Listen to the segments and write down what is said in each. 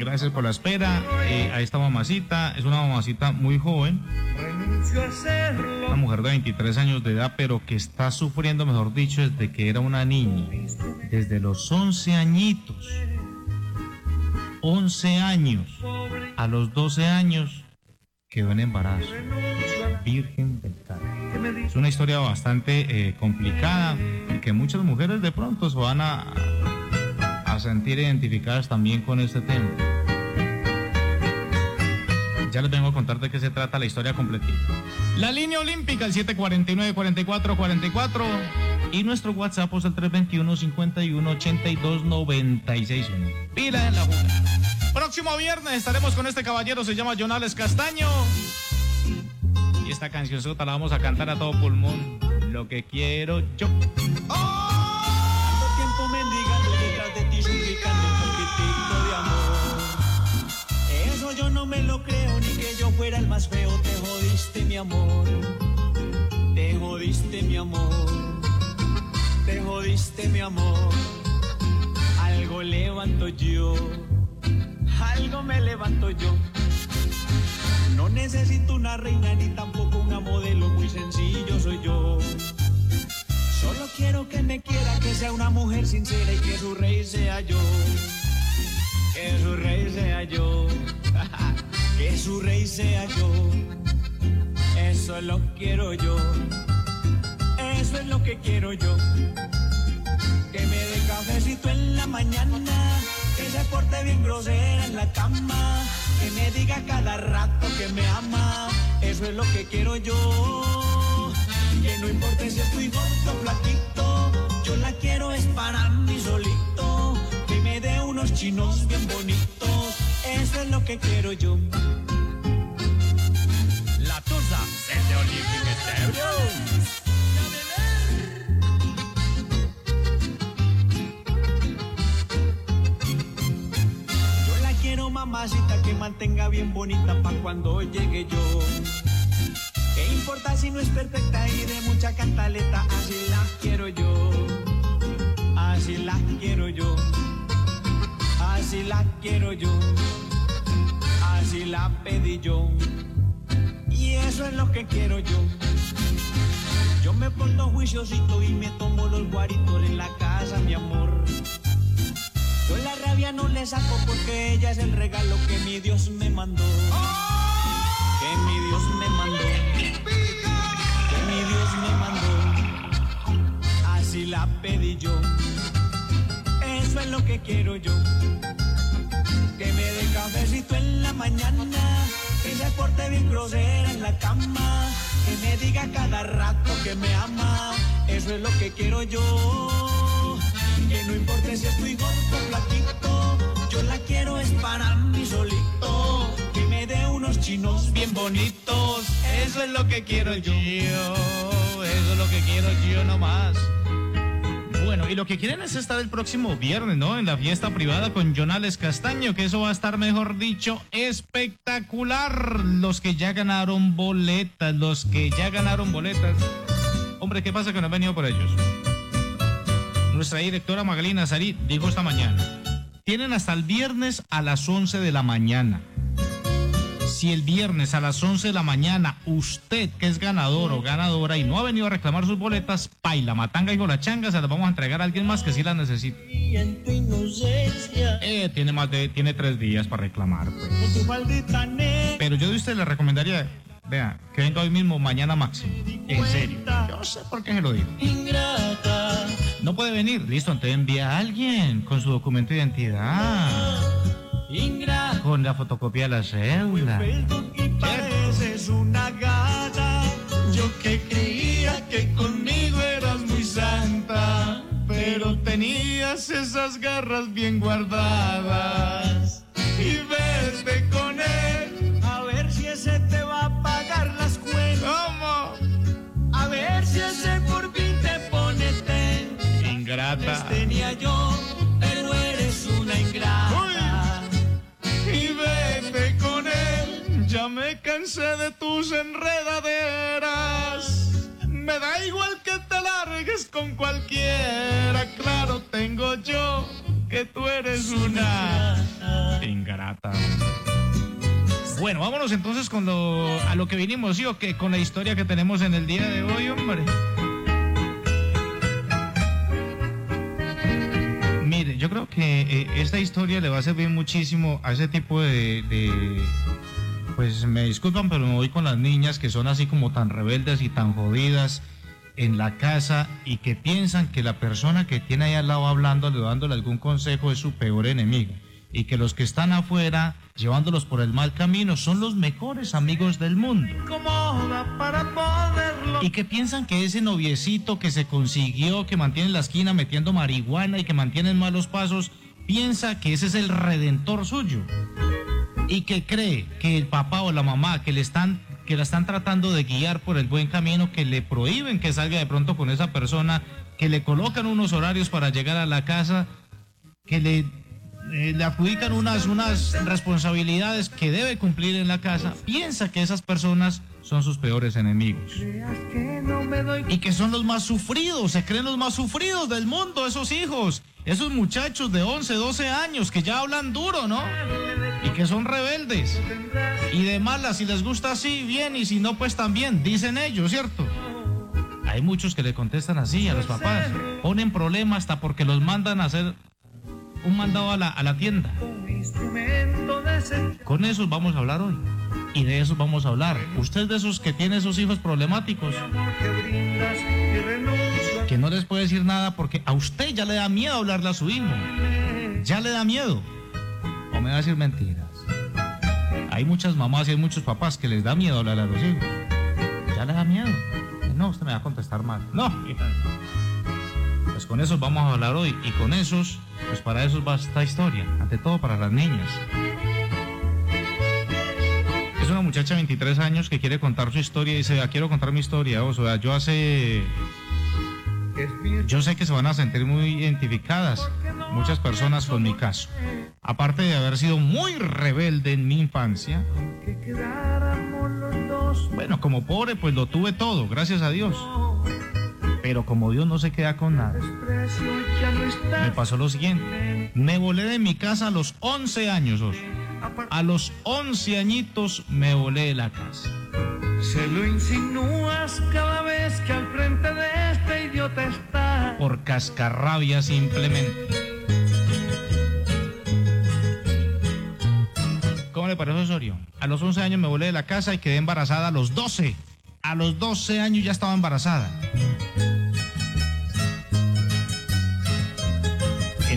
Gracias por la espera. Eh, a esta mamacita, es una mamacita muy joven. Una mujer de 23 años de edad, pero que está sufriendo, mejor dicho, desde que era una niña. Desde los 11 añitos. 11 años. A los 12 años quedó en embarazo. Virgen del Carmen. Es una historia bastante eh, complicada y que muchas mujeres de pronto se van a, a sentir identificadas también con este tema. Ya les vengo a contar de qué se trata la historia completita. La línea olímpica, el 749-4444. Y nuestro WhatsApp es el 321-5182-961. Pila en la jugada. Próximo viernes estaremos con este caballero, se llama Jonales Castaño. Y esta canción la vamos a cantar a todo pulmón. Lo que quiero yo. No me lo creo fuera el más feo. Te jodiste mi amor. Te jodiste mi amor. Te jodiste mi amor. Algo levanto yo. Algo me levanto yo. No necesito una reina ni tampoco una modelo, muy sencillo soy yo. Solo quiero que me quiera, que sea una mujer sincera y que su rey sea yo. Que su rey sea yo. que su rey sea yo. Eso lo quiero yo. Eso es lo que quiero yo. Que me dé cafecito en la mañana. Que se porte bien grosera en la cama. Que me diga cada rato que me ama. Eso es lo que quiero yo. Que no importe si estoy gordo o flaquito. Yo la quiero es para mí solito. Que me dé unos chinos bien bonitos. Eso es lo que quiero yo. La Tusa Estéreo. Yo la quiero mamacita que mantenga bien bonita pa' cuando llegue yo. ¿Qué importa si no es perfecta y de mucha cantaleta? Así la quiero yo. Así la quiero yo. Así la quiero yo. Así la pedí yo. Y eso es lo que quiero yo. Yo me porto juiciosito y me tomo los guaritos en la casa, mi amor. Yo la rabia no le saco porque ella es el regalo que mi Dios me mandó. Que mi Dios me mandó. Que mi Dios me mandó. Así la pedí yo. Eso es lo que quiero yo. Que me dé cafecito en la mañana. Que se porte bien grosera en la cama. Que me diga cada rato que me ama. Eso es lo que quiero yo. Que no importe si estoy gordo o flaquito. Yo la quiero es para mí solito. Que me dé unos chinos bien bonitos. Eso es lo que quiero yo. Eso es lo que quiero yo nomás. Bueno, y lo que quieren es estar el próximo viernes, ¿no? En la fiesta privada con Jonales Castaño, que eso va a estar, mejor dicho, espectacular. Los que ya ganaron boletas, los que ya ganaron boletas. Hombre, ¿qué pasa que no han venido por ellos? Nuestra directora Magalina Sari dijo esta mañana, tienen hasta el viernes a las 11 de la mañana. Si el viernes a las 11 de la mañana usted que es ganador o ganadora y no ha venido a reclamar sus boletas, paila, matanga y golachanga, se las vamos a entregar a alguien más que sí las inocencia, Eh, tiene más de, tiene tres días para reclamar, pues. Pero yo de usted le recomendaría, vea, que venga hoy mismo, mañana máximo. En serio. Yo sé por qué se lo digo. No puede venir, listo, entonces envía a alguien con su documento de identidad. Con la fotocopia de la. Facebook y pareces una gata. Yo que creía que conmigo eras muy santa, pero tenías esas garras bien guardadas. y vete con él a ver si ese te va a pagar las cuentas. ¿Cómo? A ver si ese por fin te pone ten. Ingrata. Ya me cansé de tus enredaderas. Me da igual que te largues con cualquiera. Claro, tengo yo que tú eres una ingrata. Bueno, vámonos entonces con lo, a lo que vinimos, ¿sí o qué? Con la historia que tenemos en el día de hoy, hombre. Mire, yo creo que eh, esta historia le va a servir muchísimo a ese tipo de, Pues me disculpan, pero me voy con las niñas que son así como tan rebeldes y tan jodidas en la casa y que piensan que la persona que tiene ahí al lado hablando, dándole algún consejo es su peor enemigo y que los que están afuera llevándolos por el mal camino son los mejores amigos del mundo. Y que piensan que ese noviecito que se consiguió, que mantiene en la esquina metiendo marihuana y que mantiene en malos pasos, piensa que ese es el redentor suyo. Y que cree que el papá o la mamá que le están que la están tratando de guiar por el buen camino, que le prohíben que salga de pronto con esa persona, que le colocan unos horarios para llegar a la casa, que le eh, le adjudican unas, unas responsabilidades que debe cumplir en la casa, piensa que esas personas son sus peores enemigos. Y que son los más sufridos, se creen los más sufridos del mundo, esos hijos, esos muchachos de 11, 12 años que ya hablan duro, ¿no? Y que son rebeldes. Y de malas, si les gusta así, bien, y si no, pues también, dicen ellos, ¿cierto? Hay muchos que le contestan así a los papás, ponen problemas hasta porque los mandan a hacer un mandado a la, a la tienda. Con esos vamos a hablar hoy. Y de esos vamos a hablar. Usted de esos que tiene esos hijos problemáticos. Que no les puede decir nada porque a usted ya le da miedo hablarle a su hijo. Ya le da miedo. O me va a decir mentiras. Hay muchas mamás y hay muchos papás que les da miedo hablarle a los hijos. Ya le da miedo. No, usted me va a contestar mal. No, Pues con esos vamos a hablar hoy. Y con esos pues para eso va esta historia, ante todo para las niñas. Es una muchacha de 23 años que quiere contar su historia y dice, ah, quiero contar mi historia. O sea, yo hace... Yo sé que se van a sentir muy identificadas muchas personas con mi caso. Aparte de haber sido muy rebelde en mi infancia, bueno, como pobre, pues lo tuve todo, gracias a Dios. Pero como Dios no se queda con nada, me pasó lo siguiente. Me volé de mi casa a los 11 años. A los 11 añitos me volé de la casa. Se lo insinúas cada vez que al frente de este idiota está. Por cascarrabia simplemente. Le parece Osorio? A los 11 años me volé de la casa y quedé embarazada a los 12. A los 12 años ya estaba embarazada.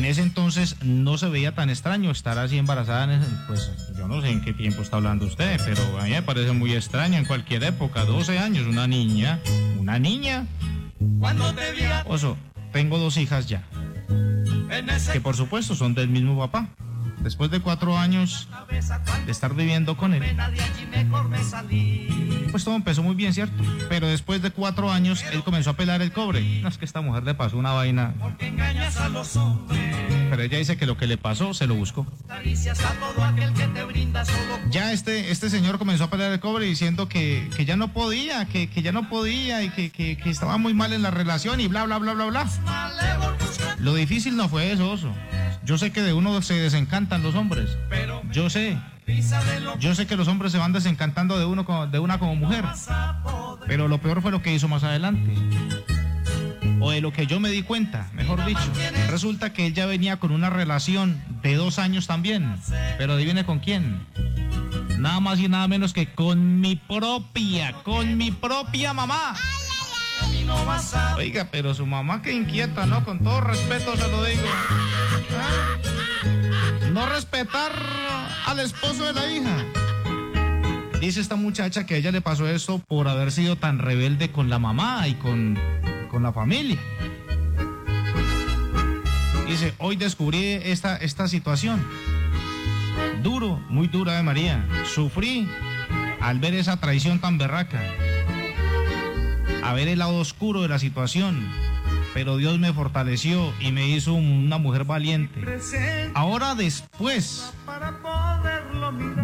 en ese entonces no se veía tan extraño estar así embarazada. pues yo no sé en qué tiempo está hablando usted, pero a mí me parece muy extraño en cualquier época. 12 años, una niña. ¿Una niña? Cuando te Oso, tengo dos hijas ya. Que por supuesto son del mismo papá. Después de cuatro años de estar viviendo con él, pues todo empezó muy bien, ¿cierto? Pero después de cuatro años, él comenzó a pelar el cobre. No es que esta mujer le pasó una vaina. Pero ella dice que lo que le pasó se lo buscó. Ya este, este señor comenzó a pelar el cobre diciendo que, que ya no podía, que, que, ya no podía y que, que, estaba muy mal en la relación y bla, bla, bla, bla, bla. Lo difícil no fue eso, oso. Yo sé que de uno se desencantan los hombres. Yo sé. Yo sé que los hombres se van desencantando de uno de una como mujer. Pero lo peor fue lo que hizo más adelante. O de lo que yo me di cuenta, mejor dicho. Resulta que él ya venía con una relación de dos años también. Pero adivine con quién. Nada más y nada menos que con mi propia, con mi propia mamá. Oiga, pero su mamá que inquieta, ¿no? Con todo respeto se lo digo. ¿Ah? No respetar al esposo de la hija. Dice esta muchacha que a ella le pasó eso por haber sido tan rebelde con la mamá y con, con la familia. Dice, hoy descubrí esta, esta situación. Duro, muy dura de María. Sufrí al ver esa traición tan berraca a ver el lado oscuro de la situación. Pero Dios me fortaleció y me hizo una mujer valiente. Ahora después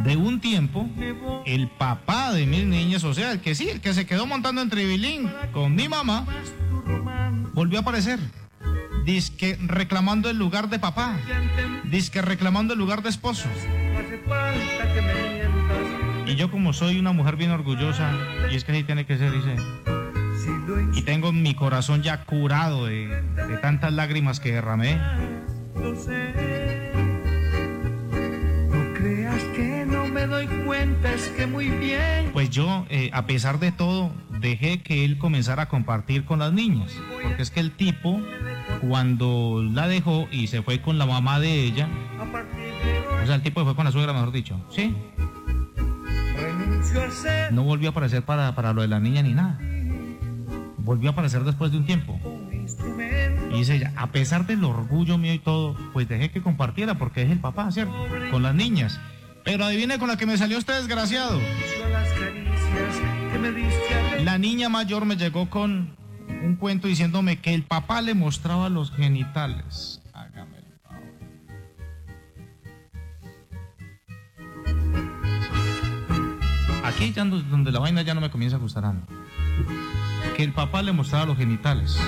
de un tiempo, el papá de mis niñas, o sea, el que sí, el que se quedó montando en Tribilín con mi mamá, volvió a aparecer. Disque reclamando el lugar de papá. Disque reclamando el lugar de esposo. Y yo como soy una mujer bien orgullosa, y es que así tiene que ser, dice. Y tengo mi corazón ya curado de, de tantas lágrimas que derramé. No creas que no me doy cuenta, es que muy bien. Pues yo, eh, a pesar de todo, dejé que él comenzara a compartir con las niñas. Porque es que el tipo, cuando la dejó y se fue con la mamá de ella, o sea, el tipo fue con la suegra, mejor dicho, ¿sí? No volvió a aparecer para, para lo de la niña ni nada. Volvió a aparecer después de un tiempo. Y dice ella, a pesar del orgullo mío y todo, pues dejé que compartiera porque es el papá, ¿cierto? Con las niñas. Pero adivine con la que me salió este desgraciado. A a La niña mayor me llegó con un cuento diciéndome que el papá le mostraba los genitales. Hágame el favor. Aquí ya donde la vaina ya no me comienza a gustar nada. Que el papá le mostraba los genitales.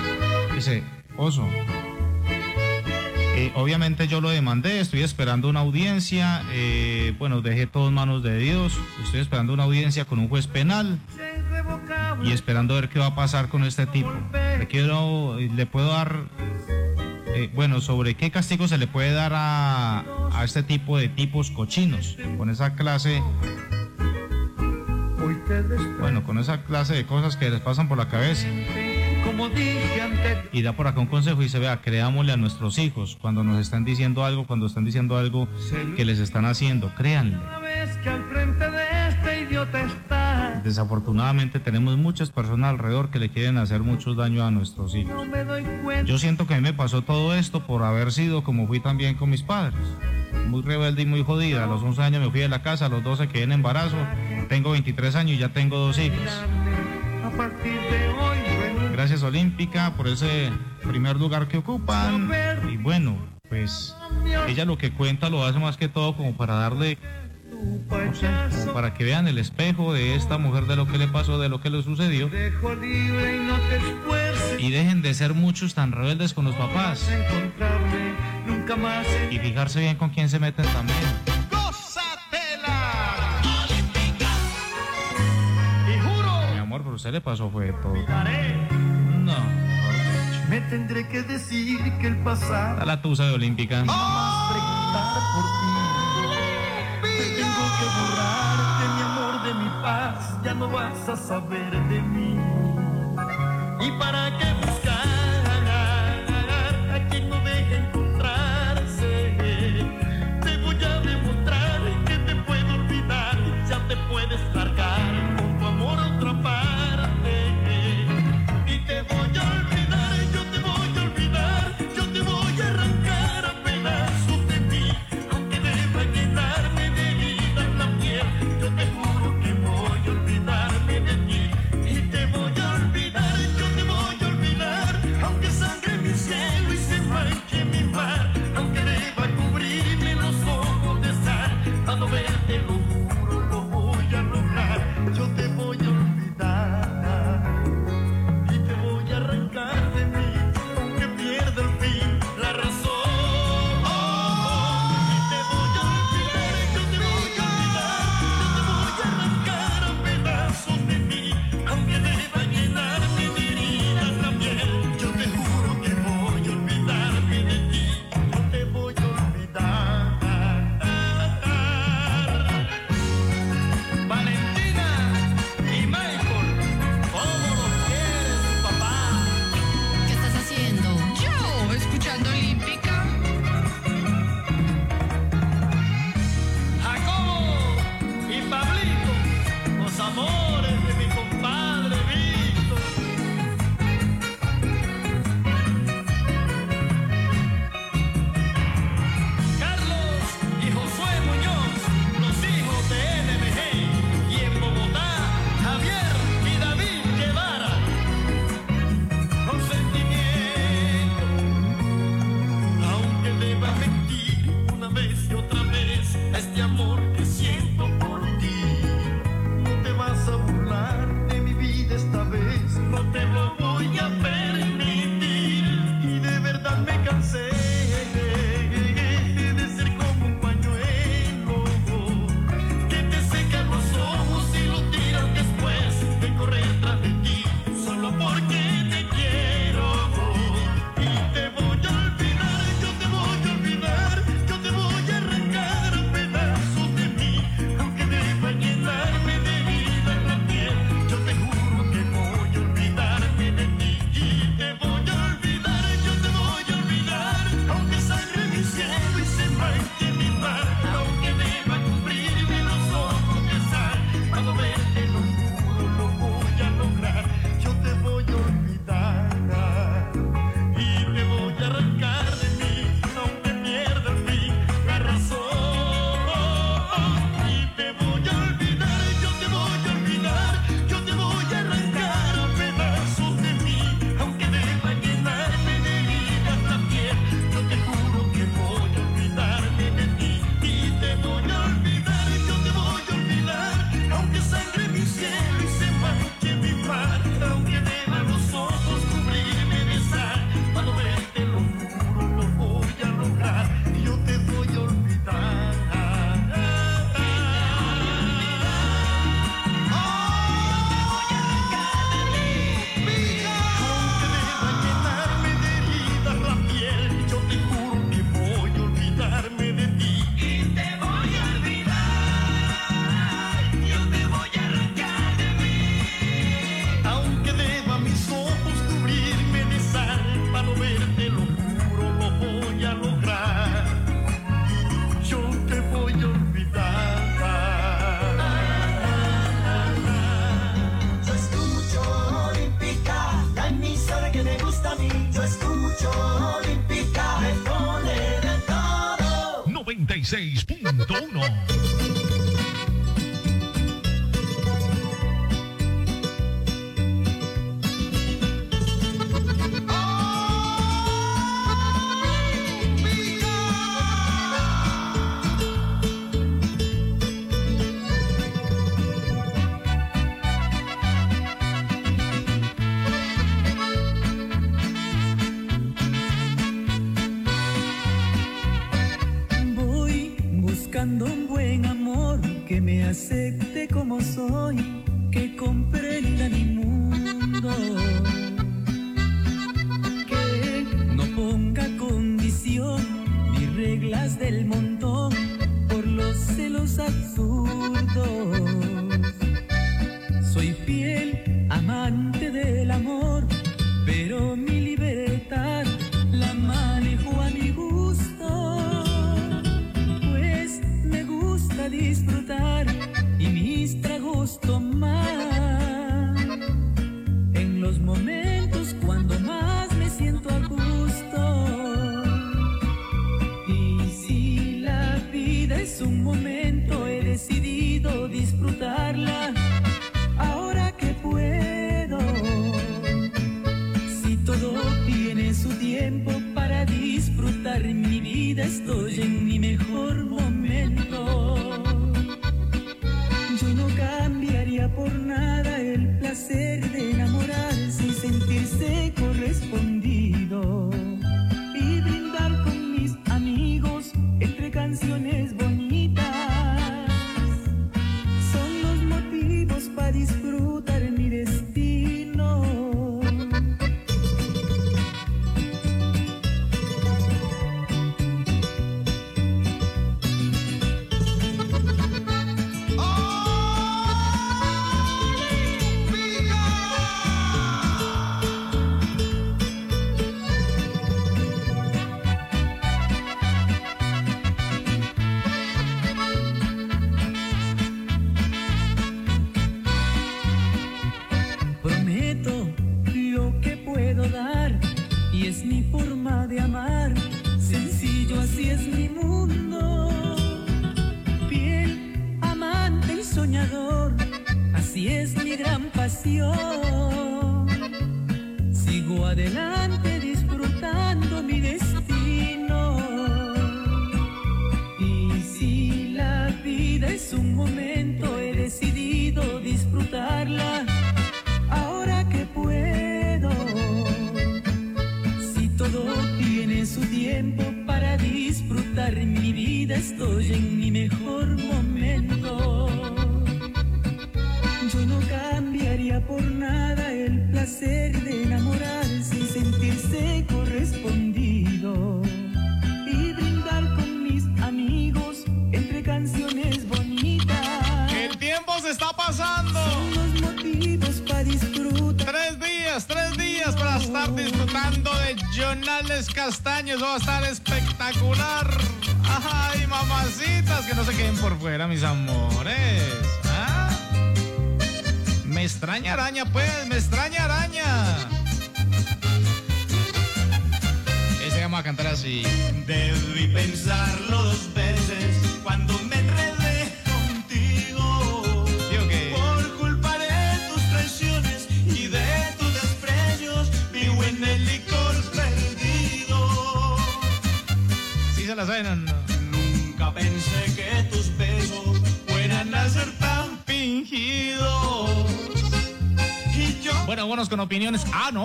Dice, oso. eh, obviamente yo lo demandé, estoy esperando una audiencia. eh, bueno, dejé todo en manos de Dios. Estoy esperando una audiencia con un juez penal y esperando ver qué va a pasar con este tipo. Le quiero, le puedo dar, eh, bueno, sobre qué castigo se le puede dar a, a este tipo de tipos cochinos, con esa clase, Hoy te desperté. bueno, con esa clase de cosas que les pasan por la cabeza. Como dije antes, Y da por acá un consejo y dice, vea, creámosle a nuestros hijos cuando nos están diciendo algo, cuando están diciendo algo que les están haciendo, créanle. una vez que al frente de idiota está, Desafortunadamente tenemos muchas personas alrededor que le quieren hacer mucho daño a nuestros hijos. no me doy cuenta. Yo siento que a mí me pasó todo esto por haber sido como fui también con mis padres. Muy rebelde y muy jodida. A los 11 años me fui de la casa, a los 12 quedé en embarazo. Tengo 23 años y ya tengo dos renuncio Gracias Olímpica por ese primer lugar que ocupan. Y bueno, pues ella lo que cuenta lo hace más que todo como para darle, para que vean el espejo de esta mujer de lo que le pasó, de lo que le sucedió. Dejo libre y no te esfuerces. Y dejen de ser muchos tan rebeldes con los papás. A Y fijarse bien con quién se meten también. Y juro, Mi amor, pero a usted le pasó fue todo. No. Me tendré que decir que el pasado Está la tusa de Olímpica. más tengo que borrar de mi amor, de mi paz. Ya no vas a saber de mí. ¿Y para qué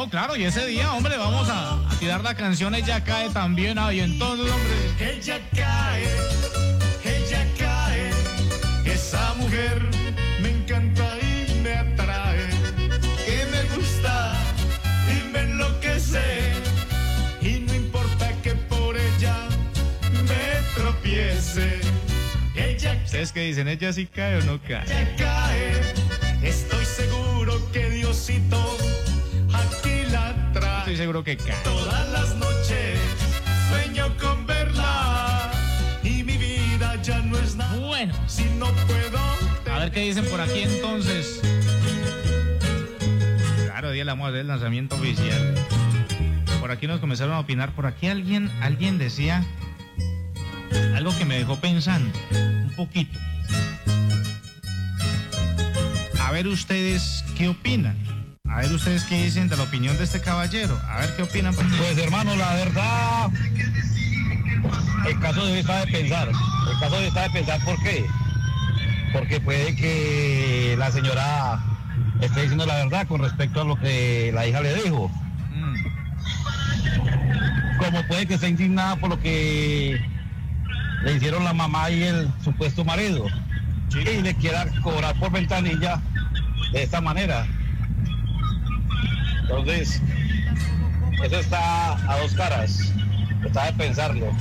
claro, y ese día, hombre, vamos a, tirar la canción Ella cae también ahí entonces, hombre. Ella cae, ella cae, esa mujer me encanta y me atrae, que me gusta y me enloquece, y no importa que por ella me tropiece. Ella, ¿Ustedes qué dicen? ¿Ella sí cae o no cae? Ella cae, estoy seguro que Diosito estoy seguro que cae. Todas las noches sueño con verla y mi vida ya no es nada. Bueno, si no puedo. A ver qué dicen por aquí entonces. Claro, día le vamos a hacer el lanzamiento oficial. Por aquí nos comenzaron a opinar. Por aquí alguien, alguien decía algo que me dejó pensando un poquito. A ver ustedes qué opinan. A ver ustedes qué dicen de la opinión de este caballero. A ver qué opinan. Pues hermano, la verdad, el caso debe estar de pensar. El caso debe estar de pensar por qué. Porque puede que la señora esté diciendo la verdad con respecto a lo que la hija le dijo. Mm, Como puede que esté indignada por lo que le hicieron la mamá y el supuesto marido. Y le quiera cobrar por ventanilla de esta manera. Entonces, eso está a dos caras. Está de pensarlo.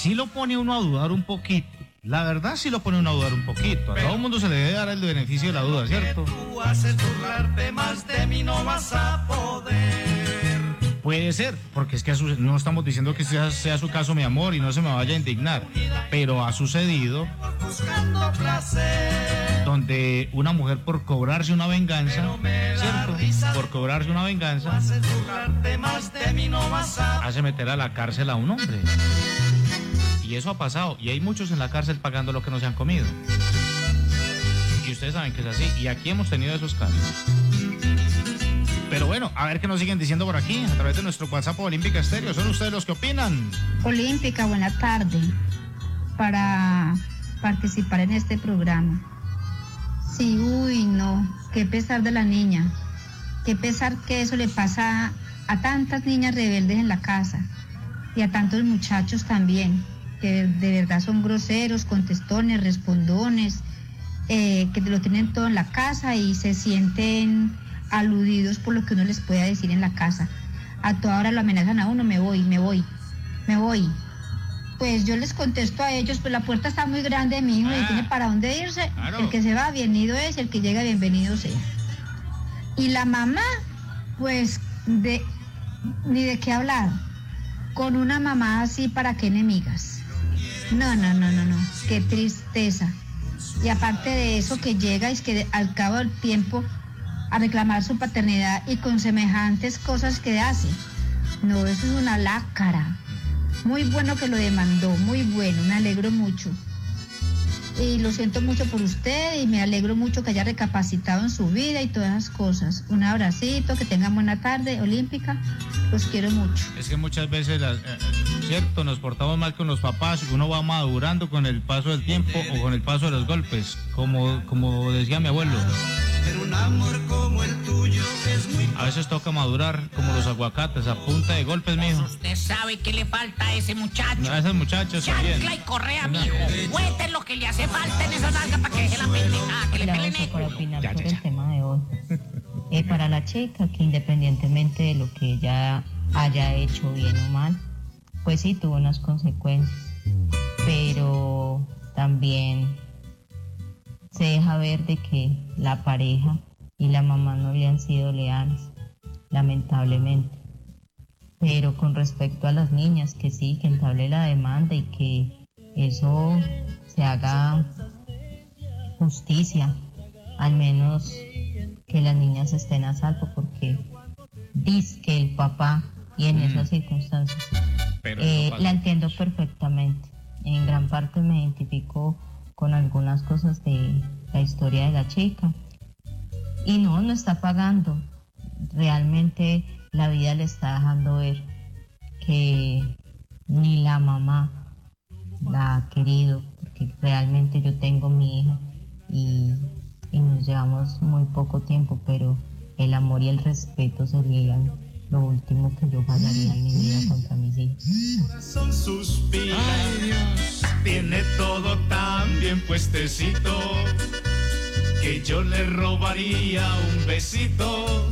sí lo pone uno a dudar un poquito. La verdad sí lo pone uno a dudar un poquito. A todo el mundo se le debe dar el beneficio de la duda, ¿cierto? Tú haces burlarte más de mí, no vas a poder. Puede ser, porque es que no estamos diciendo que sea, sea su caso, mi amor, y no se me vaya a indignar. Pero ha sucedido donde una mujer por cobrarse una venganza, ¿cierto? Por cobrarse una venganza, hace meter a la cárcel a un hombre. Y eso ha pasado. Y hay muchos en la cárcel pagando lo que no se han comido. Y ustedes saben que es así. Y aquí hemos tenido esos casos. Pero bueno, a ver qué nos siguen diciendo por aquí a través de nuestro WhatsApp Olímpica Estéreo. Son ustedes los que opinan. Olímpica, buena tarde, para participar en este programa. Sí, uy, no, qué pesar de la niña, qué pesar que eso le pasa a tantas niñas rebeldes en la casa y a tantos muchachos también, que de verdad son groseros, contestones, respondones, eh, que lo tienen todo en la casa y se sienten aludidos por lo que uno les pueda decir en la casa. A toda hora lo amenazan a uno, me voy, me voy, me voy. Pues yo les contesto a ellos, pues la puerta está muy grande, mi hijo, y Ah. tiene para dónde irse. Claro. El que se va, bienvenido es, el que llega, bienvenido sea. Y la mamá, pues, de, ni de qué hablar. Con una mamá así, ¿para qué enemigas? No, no, no, no, no. Qué tristeza. Y aparte de eso, que llega es que al cabo del tiempo a reclamar su paternidad y con semejantes cosas que hace. No, eso es una lácara. Muy bueno que lo demandó, muy bueno, me alegro mucho. Y lo siento mucho por usted y me alegro mucho que haya recapacitado en su vida y todas esas cosas. Un abracito, que tengan buena tarde, olímpica. Los quiero mucho. Es que muchas veces, eh, eh, cierto, nos portamos mal con los papás, uno va madurando con el paso del tiempo o con el paso de los golpes, como, como decía mi abuelo. Pero un amor como el tuyo es muy A veces toca madurar como los aguacates a punta de golpes, mijo. Usted sabe que le falta a ese muchacho. A esos muchachos también. Chancla y correa, mijo. Cuente lo que le hace falta en esa nalga para que deje la pendejada, que le pelen uso el para culo. opinar Ya, ya, sobre ya. el tema de hoy. Eh, para la chica, que independientemente de lo que ella haya hecho bien o mal, pues sí tuvo unas consecuencias. Pero también se deja ver de que la pareja y la mamá no le han sido leales, lamentablemente. Pero con respecto a las niñas, que sí, que entable la demanda y que eso se haga justicia, al menos que las niñas estén a salvo, porque dice que el papá y en Mm. esas circunstancias Pero eh, la entiendo perfectamente. En gran parte me identifico con algunas cosas de la historia de la chica. Y no, no está pagando. Realmente la vida le está dejando ver que ni la mamá la ha querido, porque realmente yo tengo mi hija y, y nos llevamos muy poco tiempo, pero el amor y el respeto serían lo último que yo fallaría en mi vida contra mis hijos. corazón suspira. Ay, Dios. Tiene todo tan bien puestecito que yo le robaría un besito.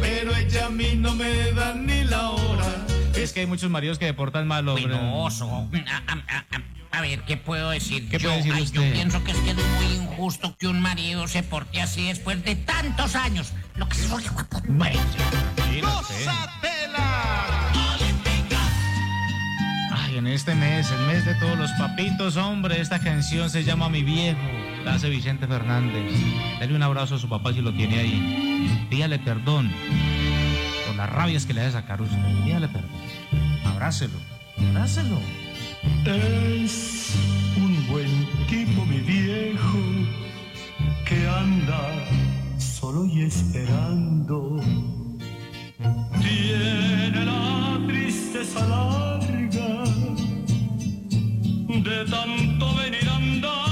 Pero ella a mí no me da ni la hora. Es que hay muchos maridos que deportan mal, hombre. Penoso. A ver, ¿qué puedo decir? ¿Qué yo, decir ay, yo pienso que es que es muy injusto que un marido se porte así después de tantos años. Lo que se oye, guapo. Bueno. Ay, en este mes, el mes de todos los papitos, hombre, esta canción se llama Mi Viejo. La Vicente Fernández. Dale un abrazo a su papá si lo tiene ahí. Dígale perdón por las rabias que le hace sacar usted. Dígale perdón. Abrácelo. Abrácelo. Es un buen tipo, mi viejo, que anda solo y esperando. Tiene la tristeza larga de tanto venir andando.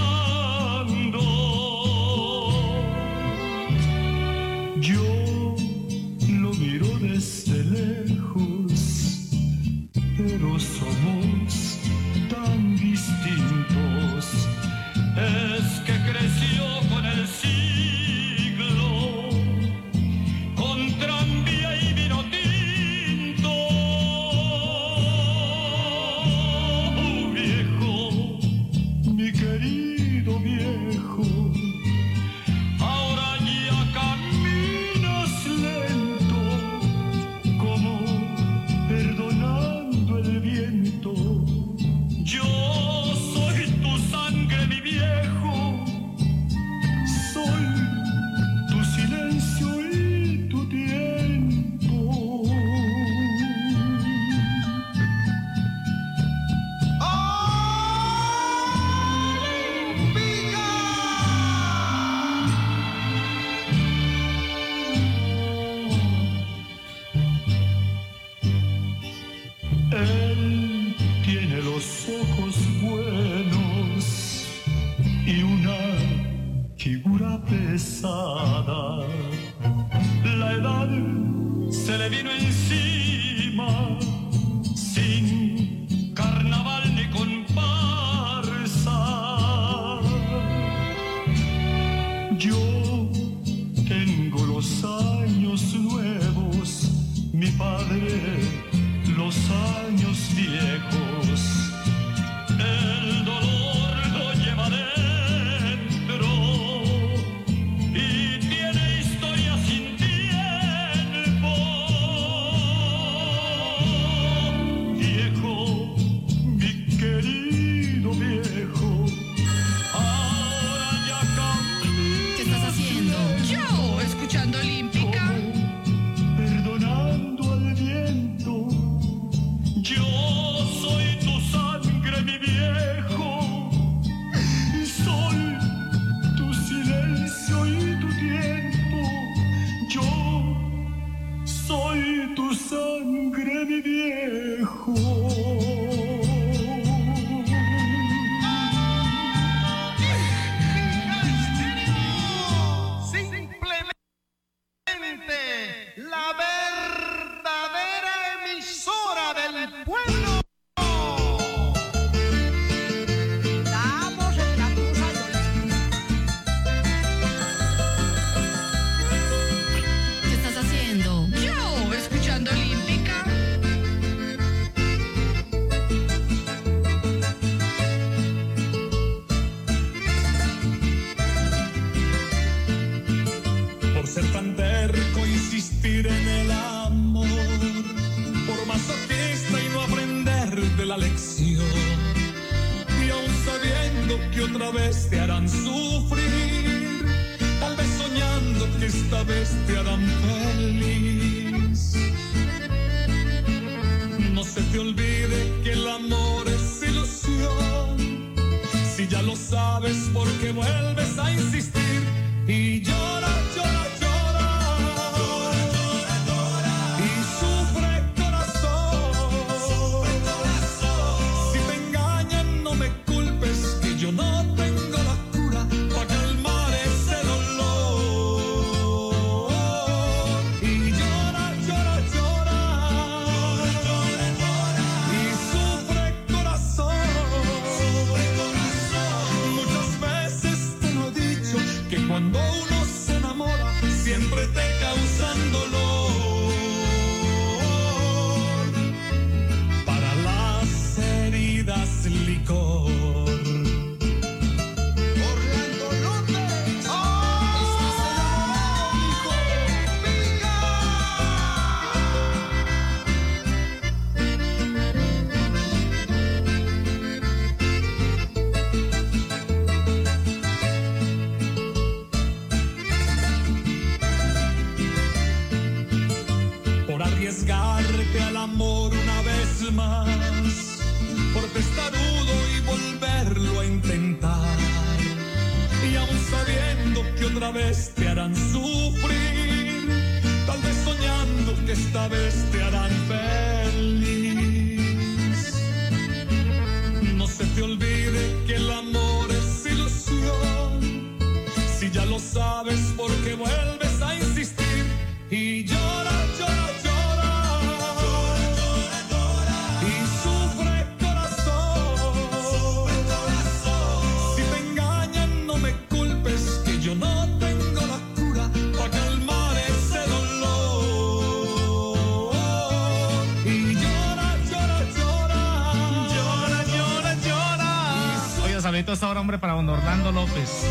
Ahora, hombre, para don Orlando López.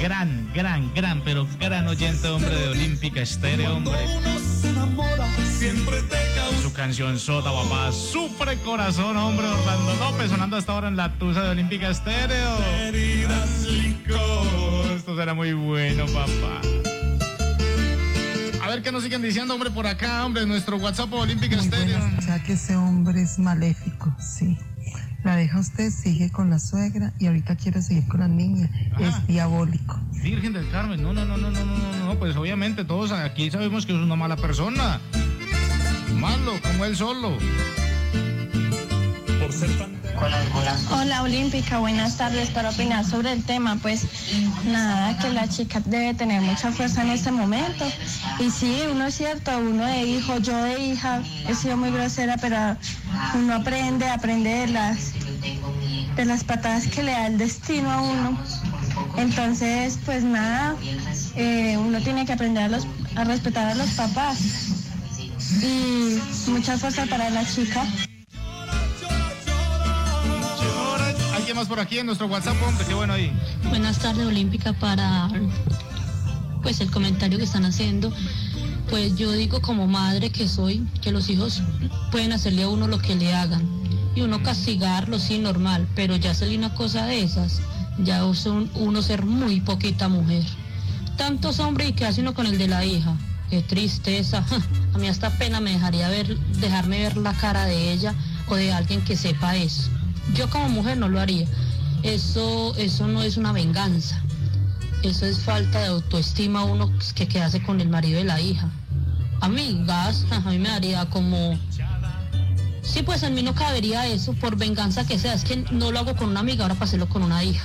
Gran, gran, gran, pero gran oyente, hombre, de Olímpica Estéreo, hombre. Su canción Sota, papá. Sufre corazón, hombre, Orlando López, sonando hasta ahora en la tusa de Olímpica Estéreo. Esto será muy bueno, papá. A ver qué nos siguen diciendo, hombre, por acá, hombre, nuestro WhatsApp Olímpica Estéreo. o sea que ese hombre es maléfico, sí. La deja usted, sigue con la suegra y ahorita quiere seguir con la niña. Es diabólico. Virgen del Carmen, no, no, no, no, no, no, no, pues obviamente todos aquí sabemos que es una mala persona. Malo, como él solo. Por ser tan Hola Olímpica, buenas tardes para opinar sobre el tema. Pues nada, que la chica debe tener mucha fuerza en este momento. Y sí, uno es cierto, uno de hijo, yo de hija, he sido muy grosera, pero uno aprende, aprende de las, de las patadas que le da el destino a uno. Entonces, pues nada, eh, uno tiene que aprender a, respetar a los papás. Y mucha fuerza para la chica. ¿Alguien más por aquí en nuestro WhatsApp, hombre? Qué bueno ahí. Buenas tardes, Olímpica, para pues el comentario que están haciendo. Pues yo digo como madre que soy, que los hijos pueden hacerle a uno lo que le hagan y uno castigarlo, sí, normal, pero ya hacerle una cosa de esas, ya es un- uno ser muy poquita mujer. Tantos hombres y que hace uno con el de la hija. Qué tristeza. A mí hasta pena me dejaría ver, dejarme ver la cara de ella o de alguien que sepa eso. Yo como mujer no lo haría. Eso, eso no es una venganza. Eso es falta de autoestima uno que quedase con el marido de la hija. A mí, gas, a mí me daría como... Sí, pues en mí no cabería eso por venganza que sea. Es que no lo hago con una amiga, ahora hacerlo con una hija.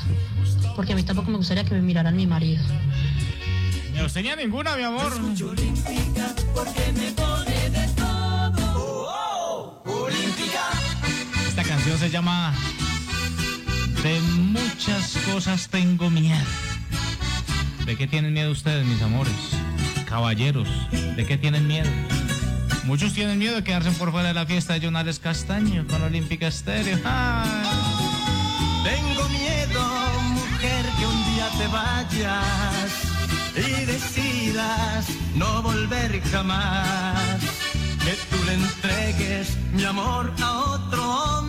Porque a mí tampoco me gustaría que me miraran mi marido. Ni a usted ni a ninguna, mi amor. Se llama De muchas cosas tengo miedo. ¿De qué tienen miedo ustedes, mis amores? Caballeros, ¿de qué tienen miedo? Muchos tienen miedo de quedarse por fuera de la fiesta de Jonales Castaño con Olímpica Estéreo. Tengo miedo, mujer, que un día te vayas y decidas no volver jamás. Que tú le entregues mi amor a otro hombre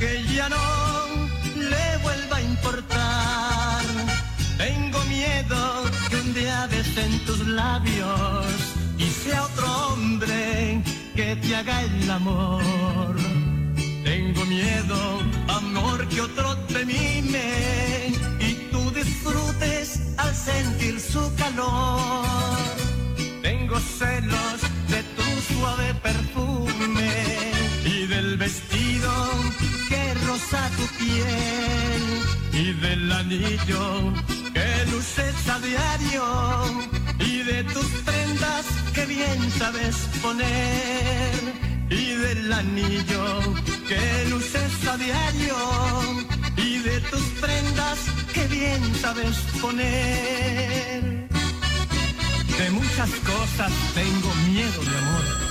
que ya no le vuelva a importar. Tengo miedo que un día besen tus labios y sea otro hombre que te haga el amor. Tengo miedo, amor, que otro te mime y tú disfrutes al sentir su calor. Tengo celos de tu suave perfume y del vestido que roza tu piel y del anillo que luces a diario y de tus prendas que bien sabes poner y del anillo que luces a diario y de tus prendas que bien sabes poner. De muchas cosas tengo miedo, mi amor.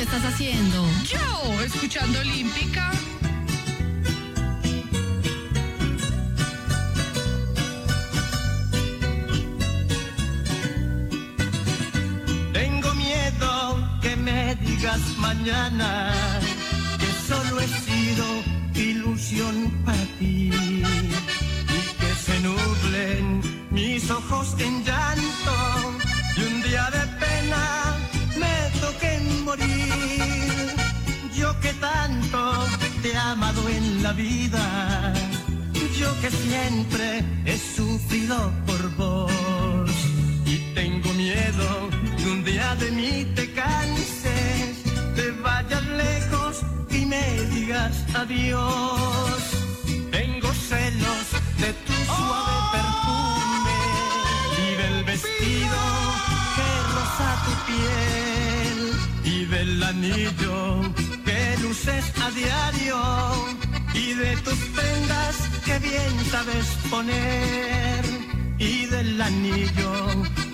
¿Qué estás haciendo? Yo, escuchando Olímpica. Tengo miedo que me digas mañana que solo he sido ilusión para ti y que se nublen mis ojos en llanto y un día de pena la vida. Yo que siempre he sufrido por vos y tengo miedo que un día de mí te canses, te vayas lejos y me digas adiós. Tengo celos de tu suave perfume y del vestido que roza tu piel y del anillo luces a diario y de tus prendas que bien sabes poner y del anillo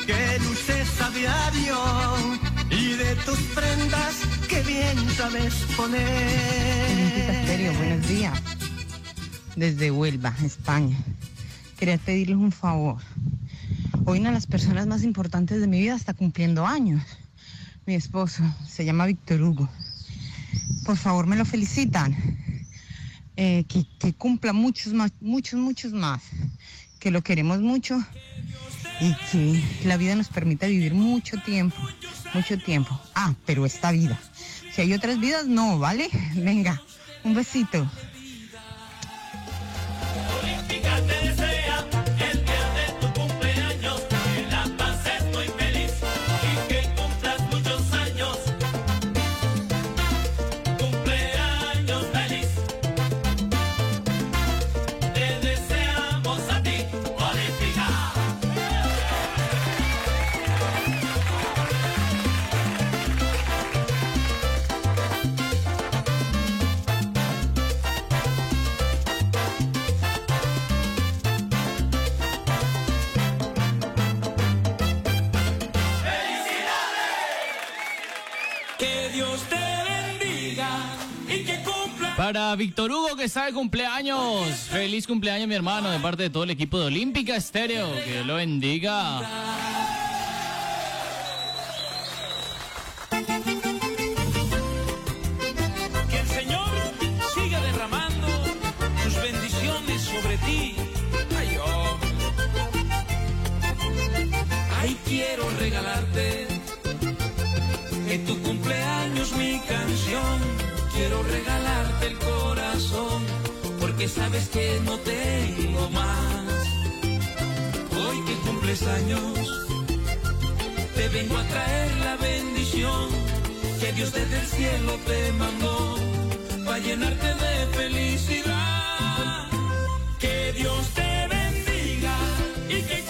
que luces a diario y de tus prendas que bien sabes poner. buenos días. Desde Huelva, España. Quería pedirles un favor. Hoy una de las personas más importantes de mi vida está cumpliendo años. Mi esposo se llama Víctor Hugo. Por favor, me lo felicitan. Eh, que, que cumpla muchos más, muchos, muchos más. Que lo queremos mucho y que la vida nos permita vivir mucho tiempo, mucho tiempo. Ah, pero esta vida. Si hay otras vidas, no, ¿vale? Venga, un besito. Para Víctor Hugo que está de cumpleaños. Feliz cumpleaños mi hermano de parte de todo el equipo de Olímpica Estéreo. Que lo bendiga. Sabes que no tengo más. Hoy que cumples años, te vengo a traer la bendición que Dios desde el cielo te mandó para llenarte de felicidad. Que Dios te bendiga y que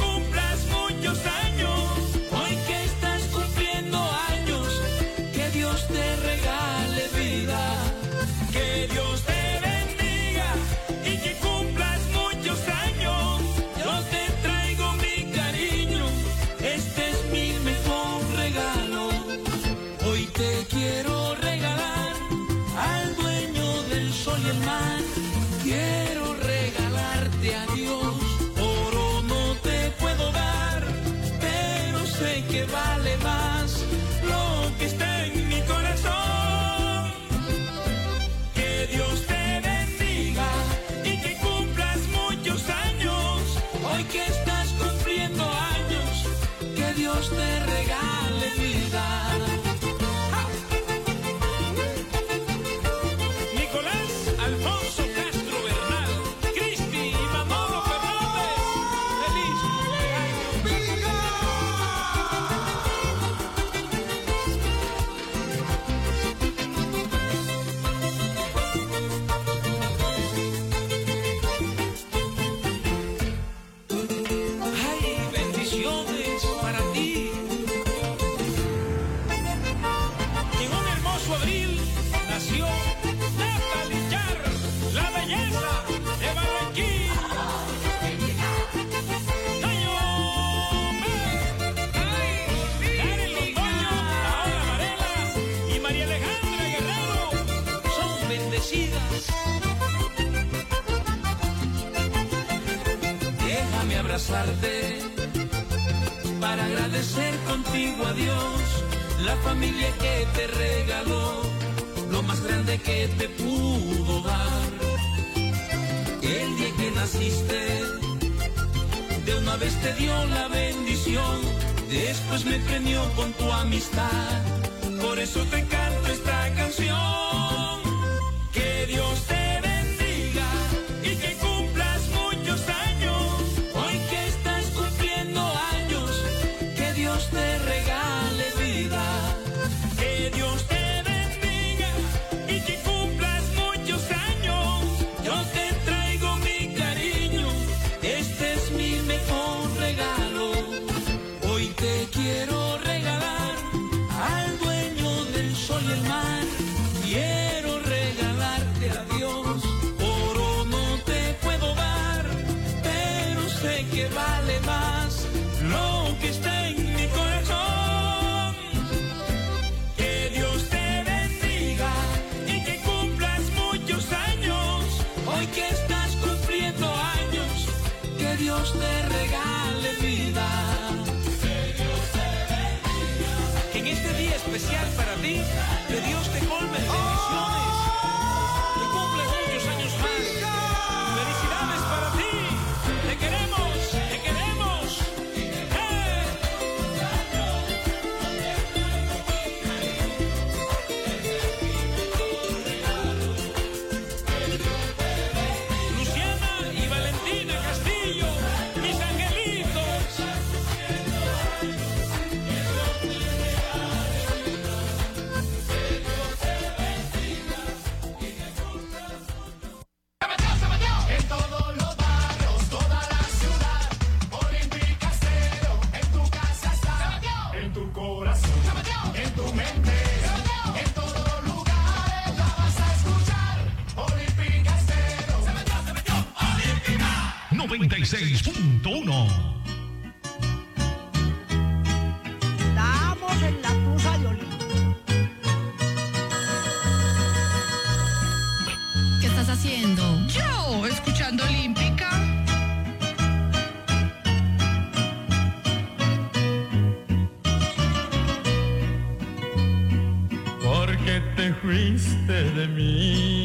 fuiste de mí.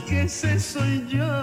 Que ese soy yo.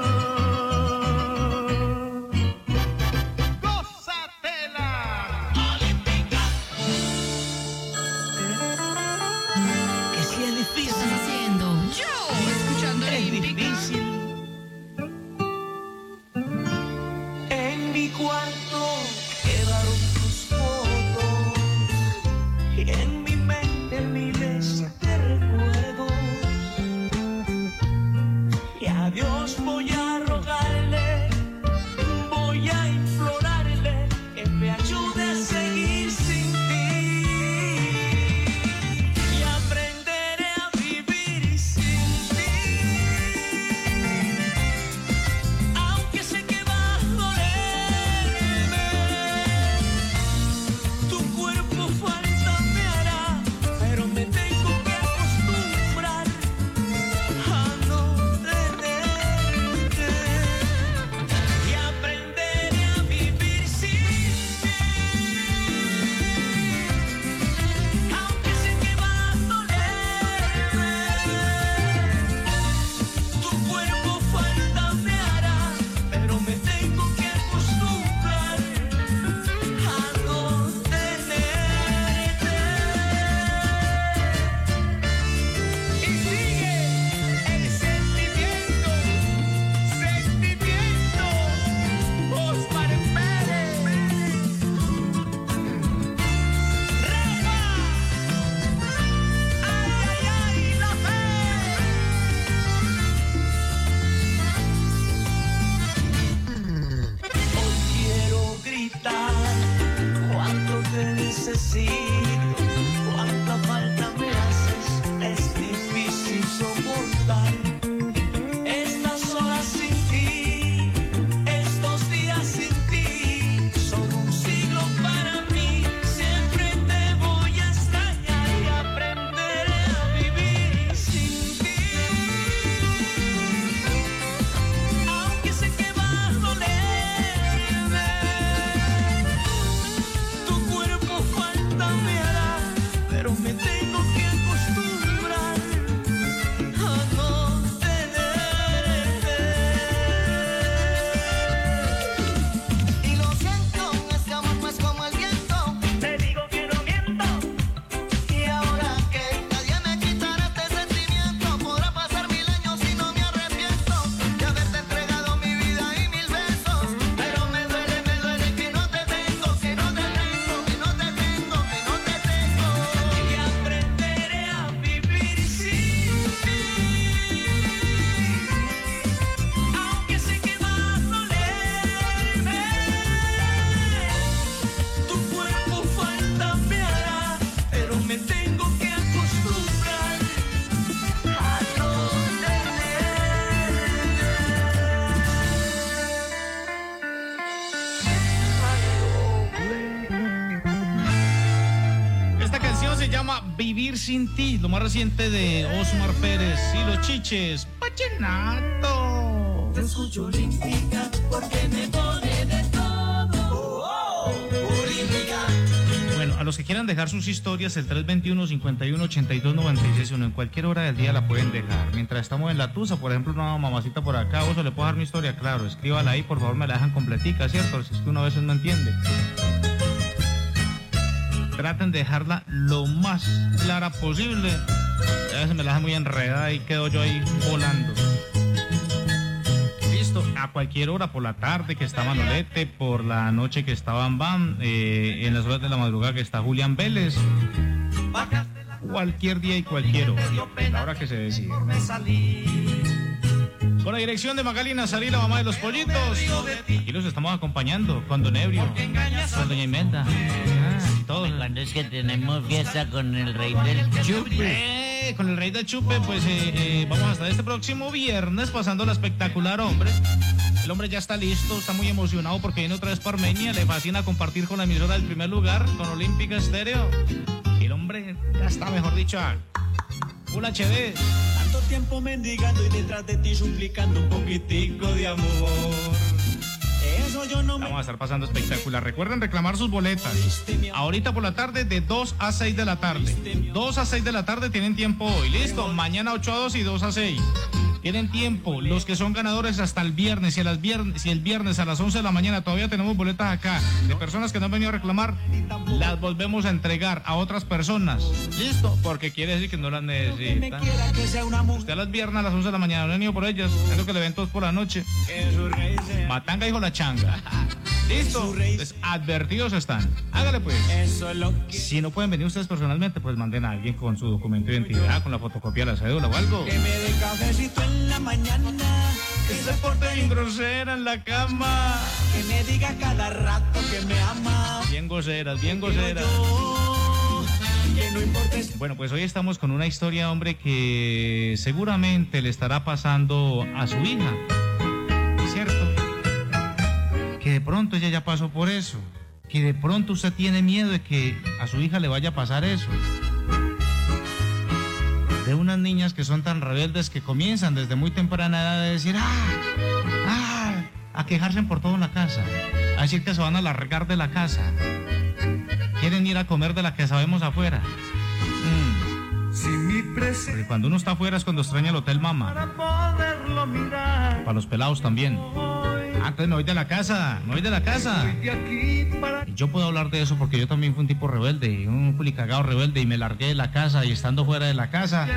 Sin ti, lo más reciente de Osmar Pérez y los chiches. Pachenato. Te escucho olímpica porque me pone de todo. Olímpica. Bueno, a los que quieran dejar sus historias, el 321 51 82 96 1 en cualquier hora del día la pueden dejar. Mientras estamos en la tusa, por ejemplo, una mamacita por acá, o le puedo dar mi historia, claro, escríbala ahí, por favor, me la dejan completica, ¿cierto? Si es que uno a veces no entiende. Traten de dejarla lo más clara posible. A veces me la dejan muy enredada y quedo yo ahí volando. Listo, a cualquier hora, por la tarde que está Manolete, por la noche que está Bam Bam, eh, en las horas de la madrugada que está Julián Vélez. Cualquier día y cualquier hora, la hora que se decide. Con la dirección de Magali Nazarí, la mamá de los pollitos. Y los estamos acompañando con Don Ebrio, con Doña Imelda. Ah, todos. Cuando es que tenemos fiesta con el rey del chupe. Eh, con el rey del chupe, pues eh, eh, vamos hasta este próximo viernes pasando la espectacular, hombre. El hombre ya está listo, está muy emocionado porque viene otra vez para Armenia. Le fascina compartir con la emisora del primer lugar, con Olímpica Estéreo. Y el hombre ya está, mejor dicho, a Full HD. Tanto tiempo mendigando y detrás de ti suplicando un poquitico de amor. Eso yo no me Vamos a estar pasando espectacular. Recuerden reclamar sus boletas. Ahorita por la tarde de 2 a 6 de la tarde. 2 a 6 de la tarde tienen tiempo hoy. Listo. Mañana 8 a 2 y 2 a 6. Tienen tiempo. Los que son ganadores hasta el viernes. Si, a las viernes, si el viernes a las 11 de la mañana todavía tenemos boletas acá de personas que no han venido a reclamar, las volvemos a entregar a otras personas. Listo. Porque quiere decir que no las necesitan. Usted a las viernes a las 11 de la mañana no ha venido por ellas. Es lo que le ven todos por la noche. Matanga dijo la changa. Listo. Pues, advertidos están. Hágale pues. Es Si no pueden venir ustedes personalmente, pues manden a alguien con su documento de identidad, con la fotocopia de la cédula o algo. que me dé cafecito en la mañana. Que se porte bien grosera en la cama. Que me diga cada rato que me ama. Bien goceras, bien es- Bueno, pues hoy estamos con una historia, hombre, que seguramente le estará pasando a su hija. ¿Cierto? Que de pronto ella ya pasó por eso. Que de pronto usted tiene miedo de que a su hija le vaya a pasar eso. De unas niñas que son tan rebeldes que comienzan desde muy temprana edad a decir, ¡ah! ¡ah! A quejarse por todo en la casa. A decir que se van a largar de la casa. Quieren ir a comer de la que sabemos afuera. Mm. Si mi Porque cuando uno está afuera es cuando extraña el hotel mamá. poderlo mirar. Para los pelados también. Antes me voy de la casa, me voy de la casa. Yo puedo hablar de eso porque yo también fui un tipo rebelde, un culicagado rebelde y me largué de la casa y estando fuera de la casa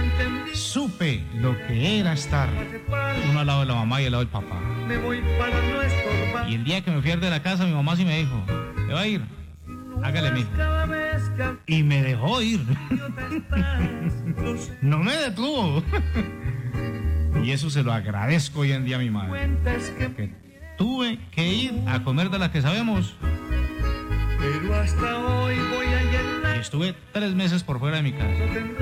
supe lo que era estar uno al lado de la mamá y al lado del papá. Y el día que me fui de la casa mi mamá sí me dijo, ¿te va a ir? Hágale mijo. Y me dejó ir. No me detuvo. Y eso se lo agradezco hoy en día a mi madre. Que tuve que ir a comer de la que sabemos. pero hasta hoy voy a Y llenar. estuve tres meses por fuera de mi casa. Que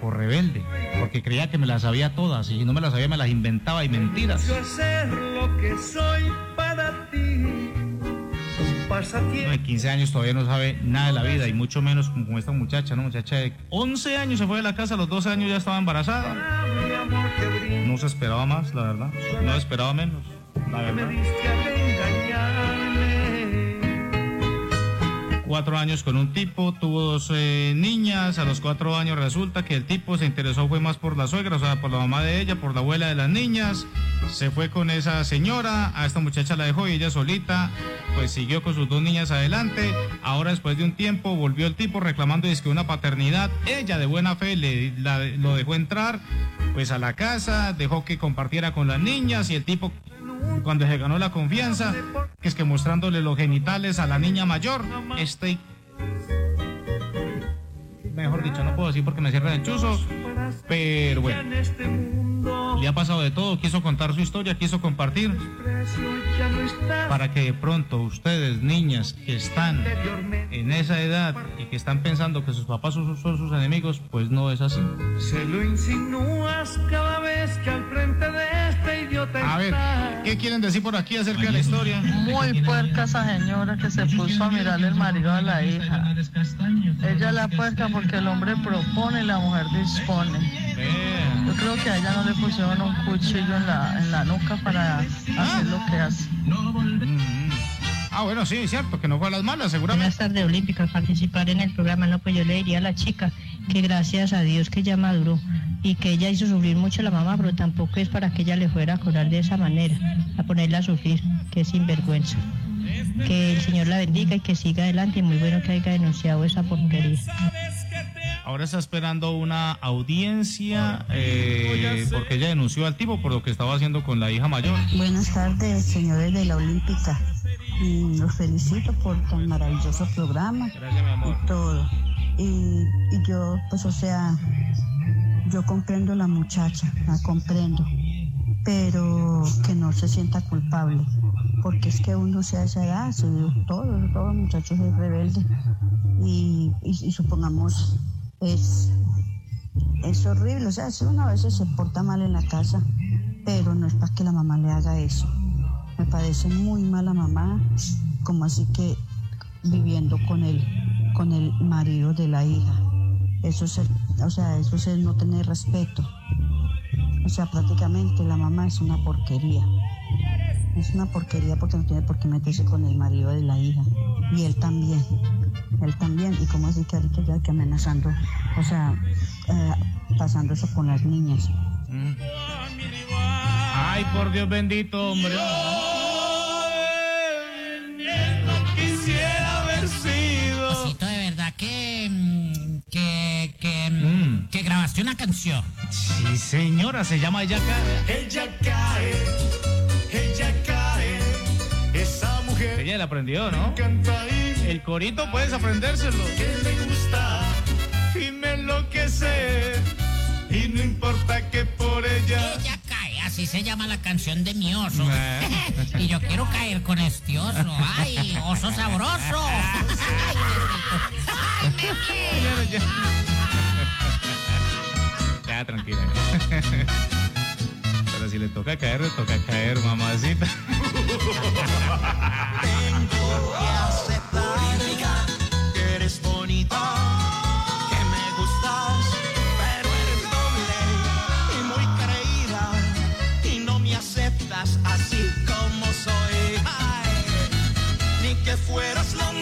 Por rebelde. Porque creía que me las sabía todas. Y si no me las sabía, me las inventaba y mentiras. yo hacer lo que soy para ti. Pasatiempo. de 15 años todavía no sabe nada de la vida. Y mucho menos como esta muchacha, ¿no? Muchacha de 11 años se fue de la casa. A los 12 años ya estaba embarazada. Brinda. No se esperaba más, la verdad. No se esperaba menos. La verdad. Cuatro años con un tipo, tuvo dos eh, niñas, a los cuatro años resulta que el tipo se interesó fue más por la suegra, o sea, por la mamá de ella, por la abuela de las niñas, se fue con esa señora, a esta muchacha la dejó y ella solita, pues siguió con sus dos niñas adelante, ahora después de un tiempo volvió el tipo reclamando que una paternidad, ella de buena fe le, lo dejó entrar, pues a la casa, dejó que compartiera con las niñas y el tipo cuando se ganó la confianza, que es que mostrándole los genitales a la niña mayor, este... Mejor dicho, no puedo decir porque me cierran el chuzo, pero bueno, le ha pasado de todo, quiso contar su historia, quiso compartir, para que de pronto ustedes, niñas que están en esa edad y que están pensando que sus papás son, son sus enemigos, pues no es así. se lo insinúas cada vez que al frente de este idiota A ver. ¿qué quieren decir por aquí acerca de la historia? Muy puerca esa señora que se puso a mirarle el marido a la hija. Ella la puerca porque el hombre propone y la mujer dispone. Yo creo que a ella no le pusieron un cuchillo en la, en la nuca para hacer lo que hace. Mm. Ah, bueno, sí, es cierto, que no fue a las malas, seguramente. Buenas tardes, Olímpica. Participar en el programa, no, pues yo le diría a la chica que gracias a Dios que ya maduró y que ella hizo sufrir mucho a la mamá, pero tampoco es para que ella le fuera a cobrar de esa manera, a ponerla a sufrir, que es sinvergüenza. Que el Señor la bendiga y que siga adelante. Y muy bueno que haya denunciado esa porquería. Ahora está esperando una audiencia eh, porque ella denunció al tipo por lo que estaba haciendo con la hija mayor. Buenas tardes, señores de la Olímpica. Y los felicito por tan maravilloso programa Gracias, mi amor. y todo. Y, y yo, pues, o sea, yo comprendo a la muchacha, la comprendo, pero que no se sienta culpable, porque es que uno se hace edad, sí, todo, todo muchacho es rebelde. Y, y, y supongamos, es, es horrible, o sea, si uno a veces se porta mal en la casa, pero no es para que la mamá le haga eso. Me parece muy mala mamá, como así que viviendo con el, con el marido de la hija. Eso es, o sea, eso es no tener respeto. O sea, prácticamente la mamá es una porquería. Es una porquería porque no tiene por qué meterse con el marido de la hija. Y él también. Él también. Y como así que ahorita ya que amenazando, o sea, eh, pasando eso con las niñas. Mm. Ay, por Dios bendito, hombre. quisiera haber sido. Osito, de verdad que. mm, que. que. mm, que grabaste una canción. Sí, señora, se llama Ella Cae. Ella Peña la aprendió, ¿no? El corito puedes aprendérselo. Que me gusta y me enloquece. Y no importa que por ella. Ella cae, así se llama la canción de mi oso. Y yo quiero caer con este oso. ¡Ay, oso sabroso! ¡Ay, me ya, ya. ya, tranquila si le toca caer, le toca caer, mamacita. Tengo que aceptar que eres bonita, que me gustas, pero eres doble y muy creída. Y no me aceptas así como soy. Ay, ni que fueras lo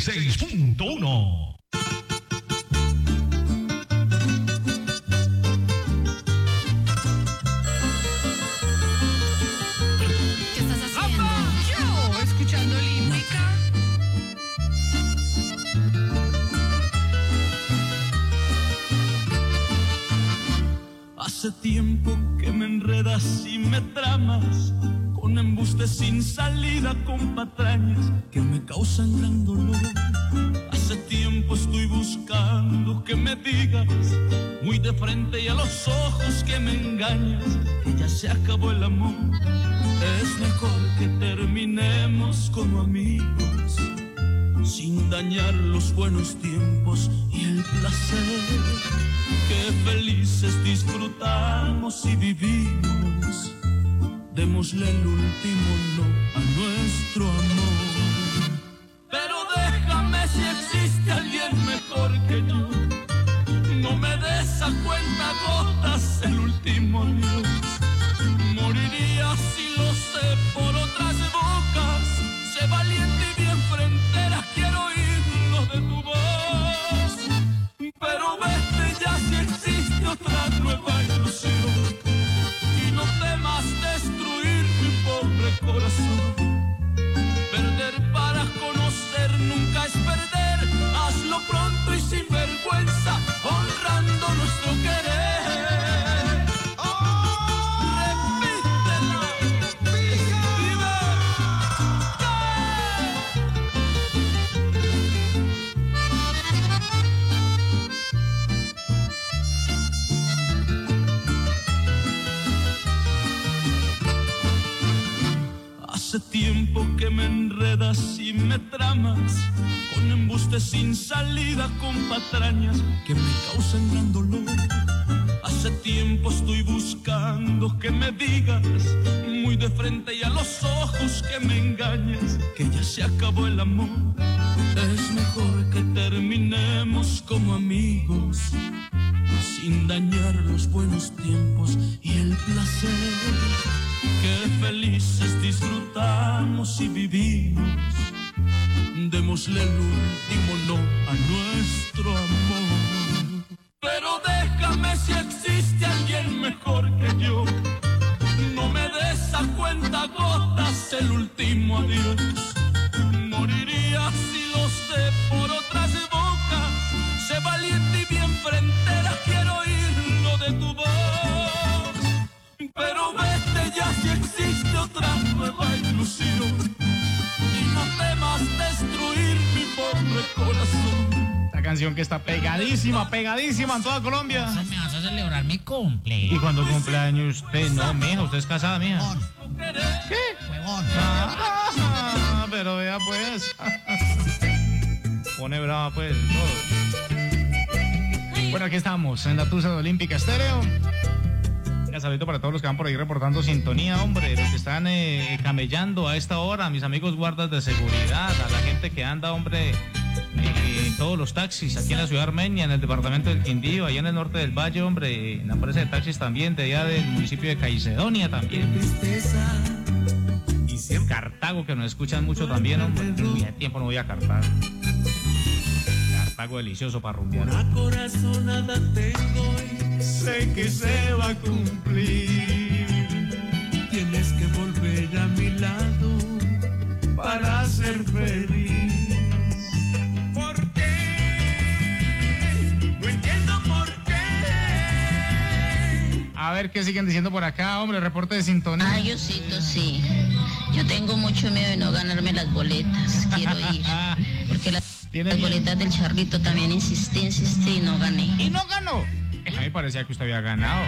96.1. ¿Qué estás haciendo? Yo, escuchando Olímpica. Hace tiempo que me enredas y me tramas con embustes sin salida, con patrañas que me causan gran dolor. Hace tiempo estoy buscando que me digas muy de frente y a los ojos que me engañas que ya se acabó el amor. Es mejor que terminemos como amigos sin dañar los buenos tiempos y el placer que felices disfrutamos y vivimos. Démosle el último no a nuestro amor. Pero déjame si existe alguien mejor que yo. No me des a cuenta gotas el último adiós. Moriría si lo sé por otras bocas. Sé valiente y bien frentera, quiero oírlo de tu voz. Pero vete ya si existe otra nueva ilusión. Y no temas destruir corazón. Perder para conocer nunca es perder. Hazlo pronto y sin vergüenza, honrando nuestro querer. Enredas me tramas con embustes sin salida, con patrañas que me causan gran dolor. Hace tiempo estoy buscando que me digas muy de frente y a los ojos que me engañes que ya se acabó el amor. Es mejor que terminemos como amigos sin dañar los buenos tiempos y el placer que felices disfrutamos y vivimos. Démosle el último no a nuestro amor. Pero déjame si existe alguien mejor que yo. No me des a cuenta gotas el último adiós. Canción que está pegadísima, pegadísima en toda Colombia. Me vas a celebrar mi cumple. ¿Y cuando cumpleaños usted? No, mija, usted es casada, mija. ¿Qué? Huevón. Ah, pero vea pues. Pone brava pues. todo. Bueno, aquí estamos, en la Tusa de Olímpica Estéreo. Un saludo para todos los que van por ahí reportando sintonía, hombre, los que están eh, camellando a esta hora, a mis amigos guardas de seguridad, a la gente que anda, hombre, eh, en todos los taxis, aquí en la ciudad armenia, en el departamento del Quindío, allá en el norte del Valle, hombre, en la empresa de taxis también, de allá del municipio de Caicedonia también. Cartago, que nos escuchan mucho también, hombre. Uy, hace tiempo no voy a Cartago. Cartago delicioso para rumbear. corazonada tengo y sé que se va a cumplir. Tienes que volver a mi lado para ser feliz. A ver qué siguen diciendo por acá, hombre, reporte de sintonía. Ay, Diosito, sí. Yo tengo mucho miedo de no ganarme las boletas. Quiero ir. Porque las, las boletas del charrito también insistí, insistí y no gané. ¿Y no ganó? A mí parecía que usted había ganado.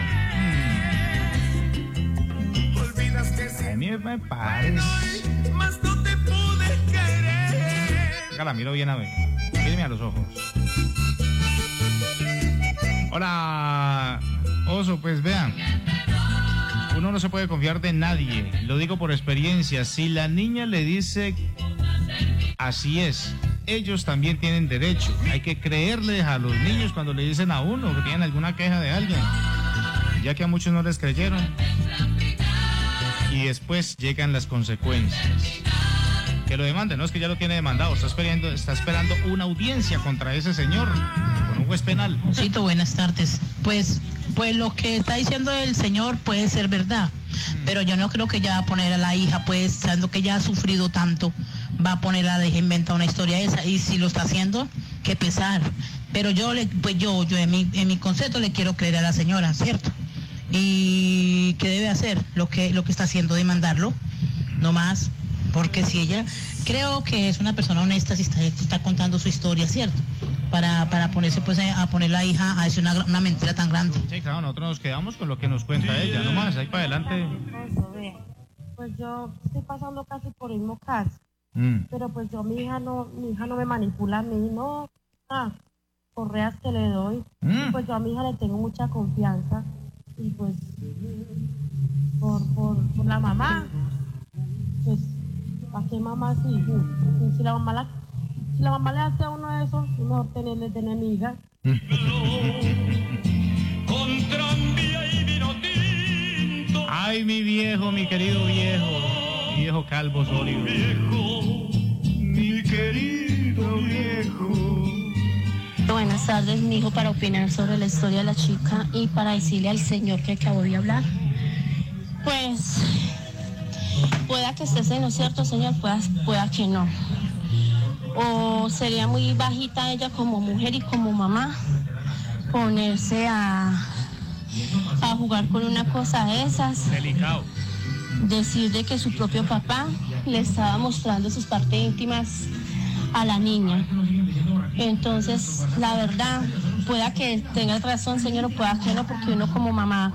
A mí me parece. Venga, la miro bien a ver. Míreme a los ojos. Hola, pues vean. Uno no se puede confiar de nadie. Lo digo por experiencia. Si la niña le dice así es, ellos también tienen derecho. Hay que creerles a los niños cuando le dicen a uno que tienen alguna queja de alguien. Ya que a muchos no les creyeron. Y después llegan las consecuencias. que lo demande, no es que ya lo tiene demandado, está esperando, está esperando una audiencia contra ese señor con un juez penal. Cito, buenas tardes. Pues, pues lo que está diciendo el señor puede ser verdad, pero yo no creo que ya va a poner a la hija, pues, sabiendo que ya ha sufrido tanto, va a poner a dejar inventar una historia esa. Y si lo está haciendo, qué pesar. Pero yo, le, pues yo, yo en mi, en mi concepto le quiero creer a la señora, ¿cierto? Y qué debe hacer lo que, lo que está haciendo, demandarlo, no más, porque si ella, creo que es una persona honesta si está, está contando su historia, ¿cierto? Para, para ponerse pues a poner la hija a decir una, una mentira tan grande. Sí, claro, nosotros nos quedamos con lo que nos cuenta ella, nomás, ahí para adelante. Pues yo estoy pasando casi por el mismo caso, Mm. pero pues yo mi hija no, mi hija no me manipula a mí, no, ah, correas que le doy, Mm. pues yo a mi hija le tengo mucha confianza y pues por, por, por la mamá, pues ¿para qué mamá si, si, si la mamá la, la mamá le hace a uno eso, es mejor tenerle de enemiga. Ay, mi viejo, mi querido viejo, viejo calvo sólido. Mi querido viejo. Buenas tardes, mi hijo, para opinar sobre la historia de la chica y para decirle al señor que acabo de hablar. Pues, pueda que esté en lo cierto, señor, pueda, pueda que no. O sería muy bajita ella como mujer y como mamá ponerse a, a jugar con una cosa de esas. Delicado. Decir de que su propio papá le estaba mostrando sus partes íntimas a la niña. Entonces, la verdad, pueda que tenga razón, señor, o pueda que no, porque uno como mamá,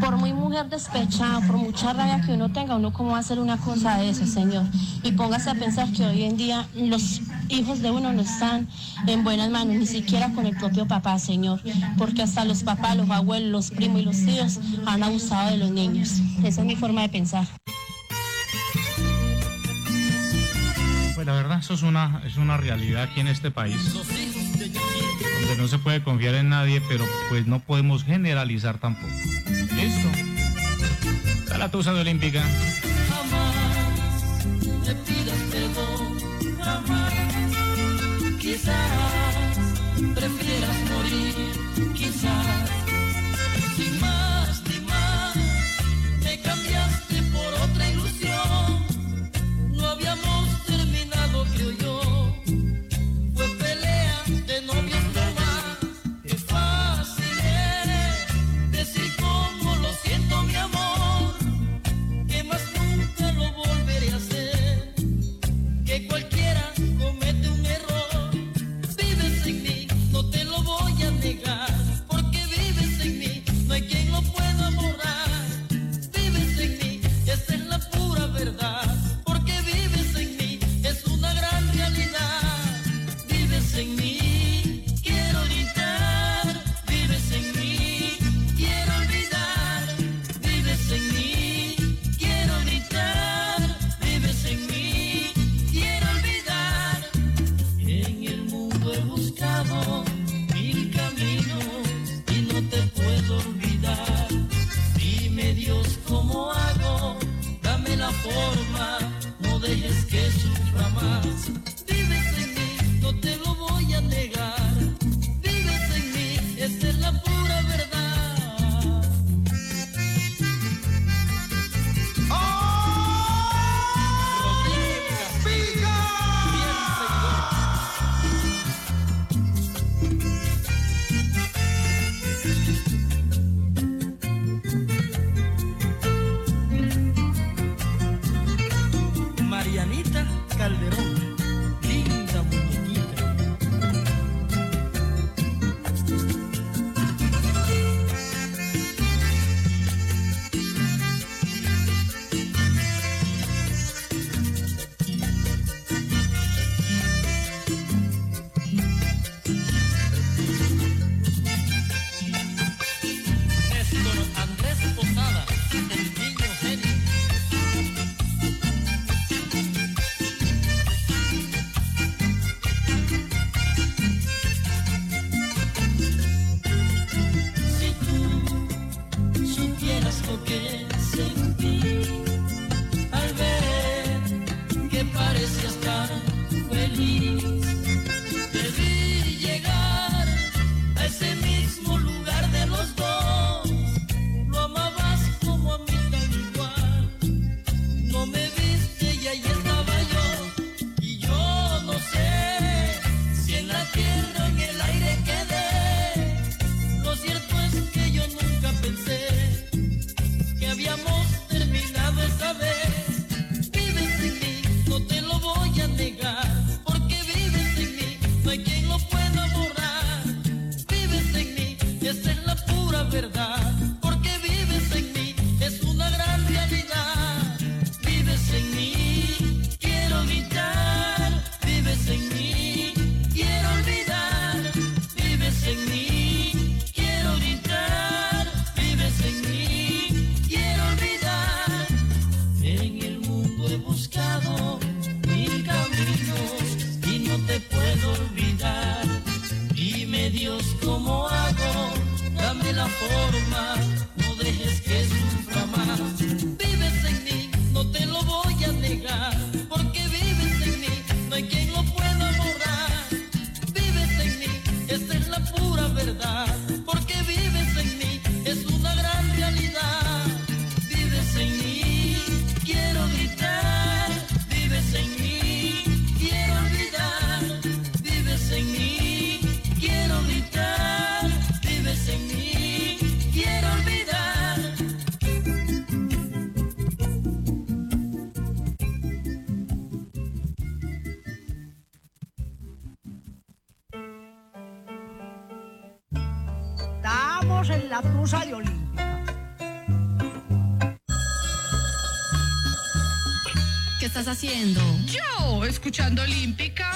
por muy mujer despechada, por mucha rabia que uno tenga, uno cómo va a hacer una cosa de eso, señor. Y póngase a pensar que hoy en día los hijos de uno no están en buenas manos, ni siquiera con el propio papá, señor, porque hasta los papás, los abuelos, los primos y los tíos han abusado de los niños. Esa es mi forma de pensar. Pues la verdad, eso es una, es una realidad aquí en este país. Donde no se puede confiar en nadie, pero pues no podemos generalizar tampoco. Listo. Está la tusa de Olímpica. Quizás prefieras morir, quizás. Yo, escuchando Olímpica.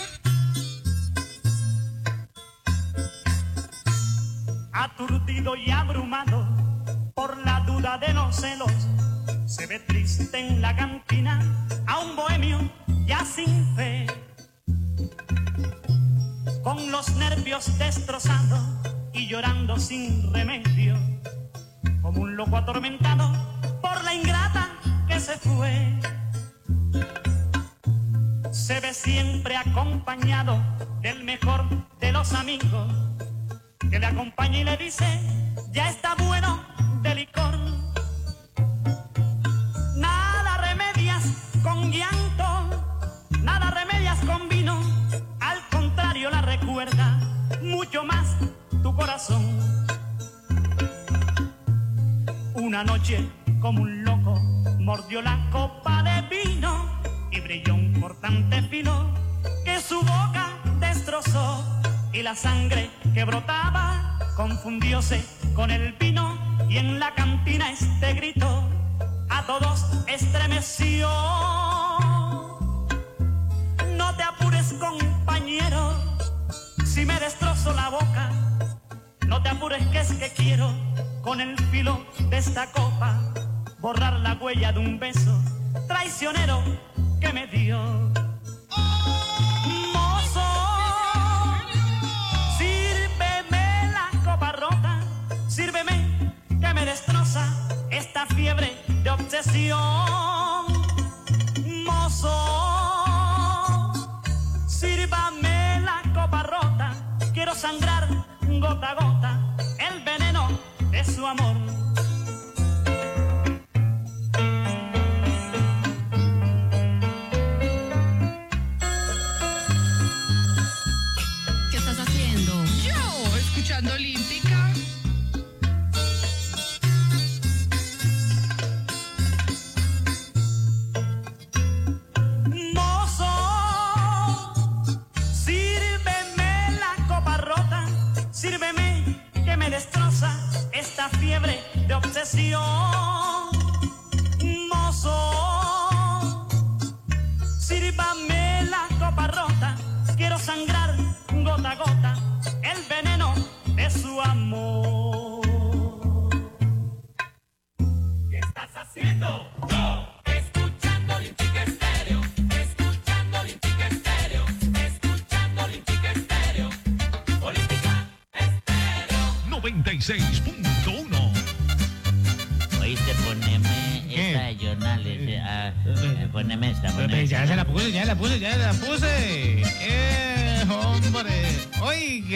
Esta fiebre de obsesión. Mozo, sírvame la copa rota, quiero sangrar gota a gota el veneno de su amor.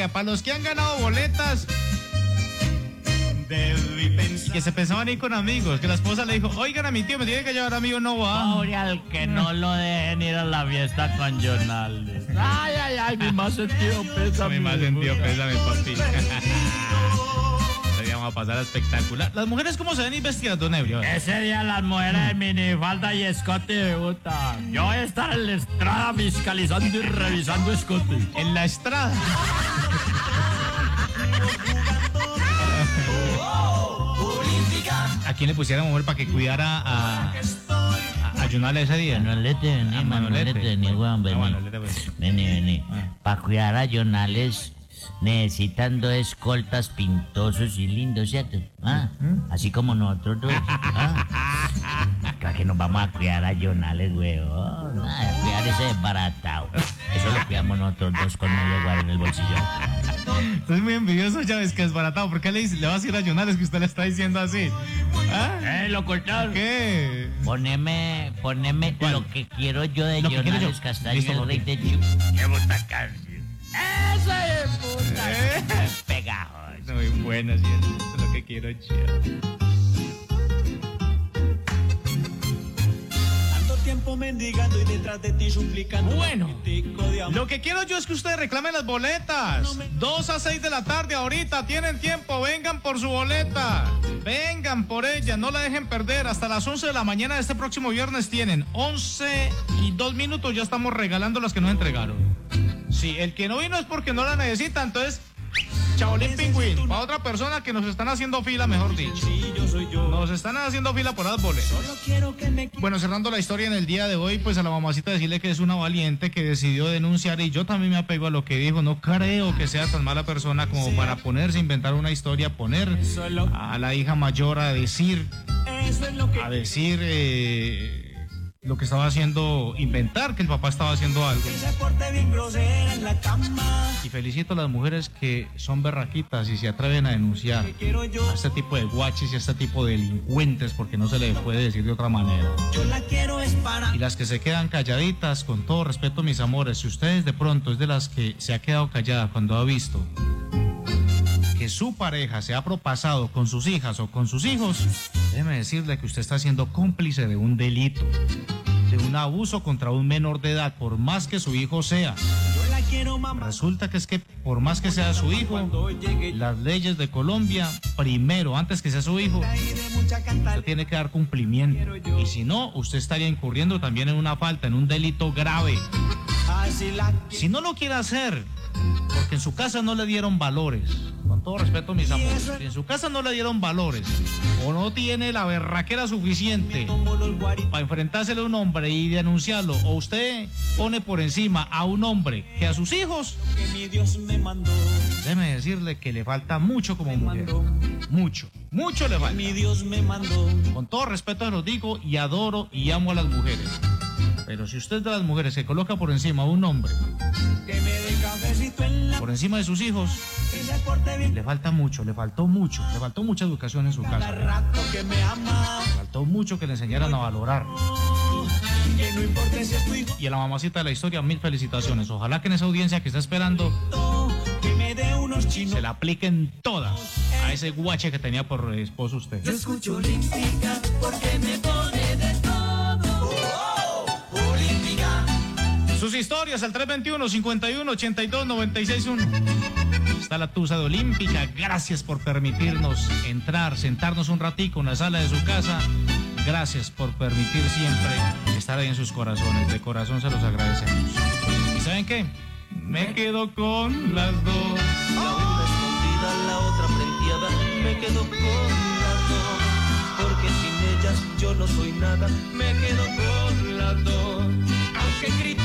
Oiga, para los que han ganado boletas. Que se pensaban ir con amigos, que la esposa le dijo, oigan a mi tío, me tiene que llevar amigos, no va. Pobre al que no lo dejen ir a la fiesta con Jornales. Ay, ay, ay, mi más sentido pésame. Mi más sentido pésame, papi. Ese día vamos a pasar espectacular. ¿Las mujeres cómo se ven y vestidas, don Ebrio? Ese día las mujeres de minifalda y escote debutan. Yo voy a estar en la estrada fiscalizando y revisando escote. En la estrada. ¿A quién le pusieron mujer para que cuidara a, a, a ese día? Manolete, vení, Ah, Manolete, vení, weón, vení. Ah, Manolete, pues. Vení, vení. Para cuidar a Jonales necesitan dos escoltas pintosos y lindos, ¿cierto? Ah, Así como nosotros dos. Ah. ¿A que nos vamos a cuidar a Jonales, weón? A cuidar ese desbaratado. Eso lo cuidamos nosotros dos con medio guaro en el bolsillo. Estoy muy envidioso, Chávez, que es baratado. ¿Por qué le, dice- le va a decir a Jonales que usted le está diciendo así? ¿Ah? Eh, lo cortaron. ¿Qué? Poneme, poneme lo que quiero yo de Jonales. Castaño, Listo, el rey de Chu. Qué puta canción. ¡Esa es puta! Pegajoso. Muy bueno, sí, eso es lo que quiero yo. Mendigando y detrás de ti suplicando. Bueno. Lo que quiero yo es que ustedes reclamen las boletas. 2 a 6 de la tarde ahorita. Tienen tiempo. Vengan por su boleta. Vengan por ella. No la dejen perder. Hasta las 11 de la mañana de este próximo viernes tienen 11 y 2 minutos. Ya estamos regalando las que nos entregaron. Sí, el que no vino es porque no la necesita. Entonces, Chaolín Pingüín. Para otra persona que nos están haciendo fila, mejor dicho. Nos están haciendo fila por me Bueno, cerrando la historia en el día de hoy, pues a la mamacita decirle que es una valiente que decidió denunciar y yo también me apego a lo que dijo. No creo que sea tan mala persona como para ponerse a inventar una historia, poner a la hija mayor a decir, a decir eh, lo que estaba haciendo, inventar que el papá estaba haciendo algo. Y felicito a las mujeres que son berraquitas y se atreven a denunciar a este tipo de guaches y a este tipo de delincuentes, porque no se le puede decir de otra manera. Y las que se quedan calladitas, con todo respeto, mis amores, si ustedes de pronto es de las que se ha quedado callada cuando ha visto su pareja se ha propasado con sus hijas o con sus hijos, déjeme decirle que usted está siendo cómplice de un delito, de un abuso contra un menor de edad, por más que su hijo sea. Resulta que es que por más que sea su hijo, las leyes de Colombia, primero, antes que sea su hijo, usted tiene que dar cumplimiento. Y si no, usted estaría incurriendo también en una falta, en un delito grave. Si no lo quiere hacer, porque en su casa no le dieron valores, con todo respeto, mis amores, si en su casa no le dieron valores, o no tiene la berraquera suficiente para enfrentársele a un hombre y denunciarlo, o usted pone por encima a un hombre que a sus hijos, déjeme decirle que le falta mucho como mujer. Mucho, mucho le falta. Con todo respeto se los digo y adoro y amo a las mujeres. Pero si usted es de las mujeres que coloca por encima a un hombre, por encima de sus hijos, le falta mucho, le faltó mucho, le faltó mucha educación en su casa. Le faltó mucho que le enseñaran a valorar. Y a la mamacita de la historia, mil felicitaciones. Ojalá que en esa audiencia que está esperando se la apliquen todas a ese guache que tenía por esposo usted. Yo escucho porque me Sus historias al 321 51 82 961. Está la Tusa de Olímpica. Gracias por permitirnos entrar, sentarnos un ratico en la sala de su casa. Gracias por permitir siempre estar ahí en sus corazones. De corazón se los agradecemos. ¿Y saben qué? Me quedo con las dos. La una escondida, la otra frenteada, me quedo con las dos. Porque sin ellas yo no soy nada, me quedo con las dos. Aunque critiquen,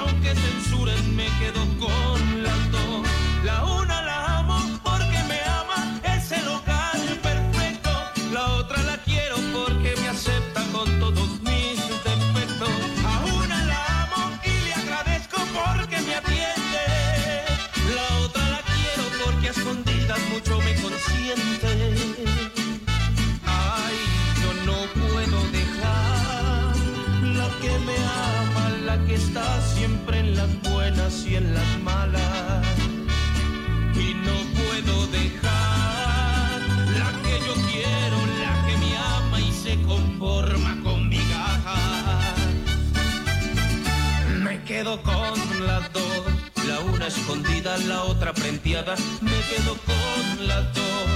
aunque censuren, me quedo con las dos. La una la amo porque me ama, es el hogar perfecto. La otra la quiero porque me acepta con todos mis defectos. A una la amo y le agradezco porque me atiende. La otra la quiero porque a escondidas mucho me consiente. Escondida, la otra frenteada. Me quedo con las dos,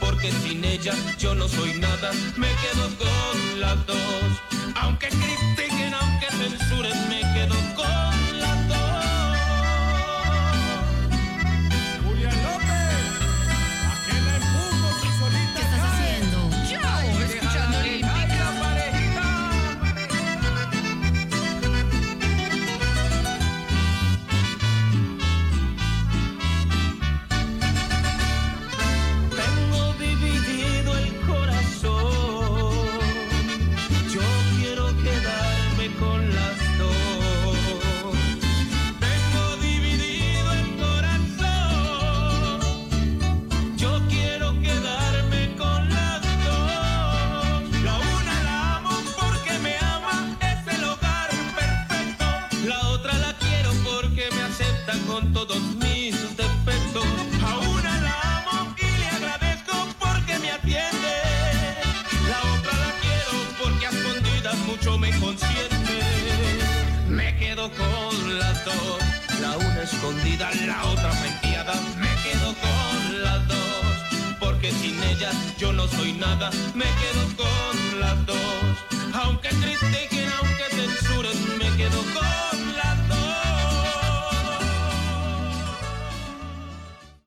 porque sin ella yo no soy nada. Me quedo con las dos, aunque critiquen, aunque censuren, me quedo quedo con las dos, la una escondida, la otra penteada. Me quedo con las dos, porque sin ellas yo no soy nada. Me quedo con las dos, aunque critiquen, aunque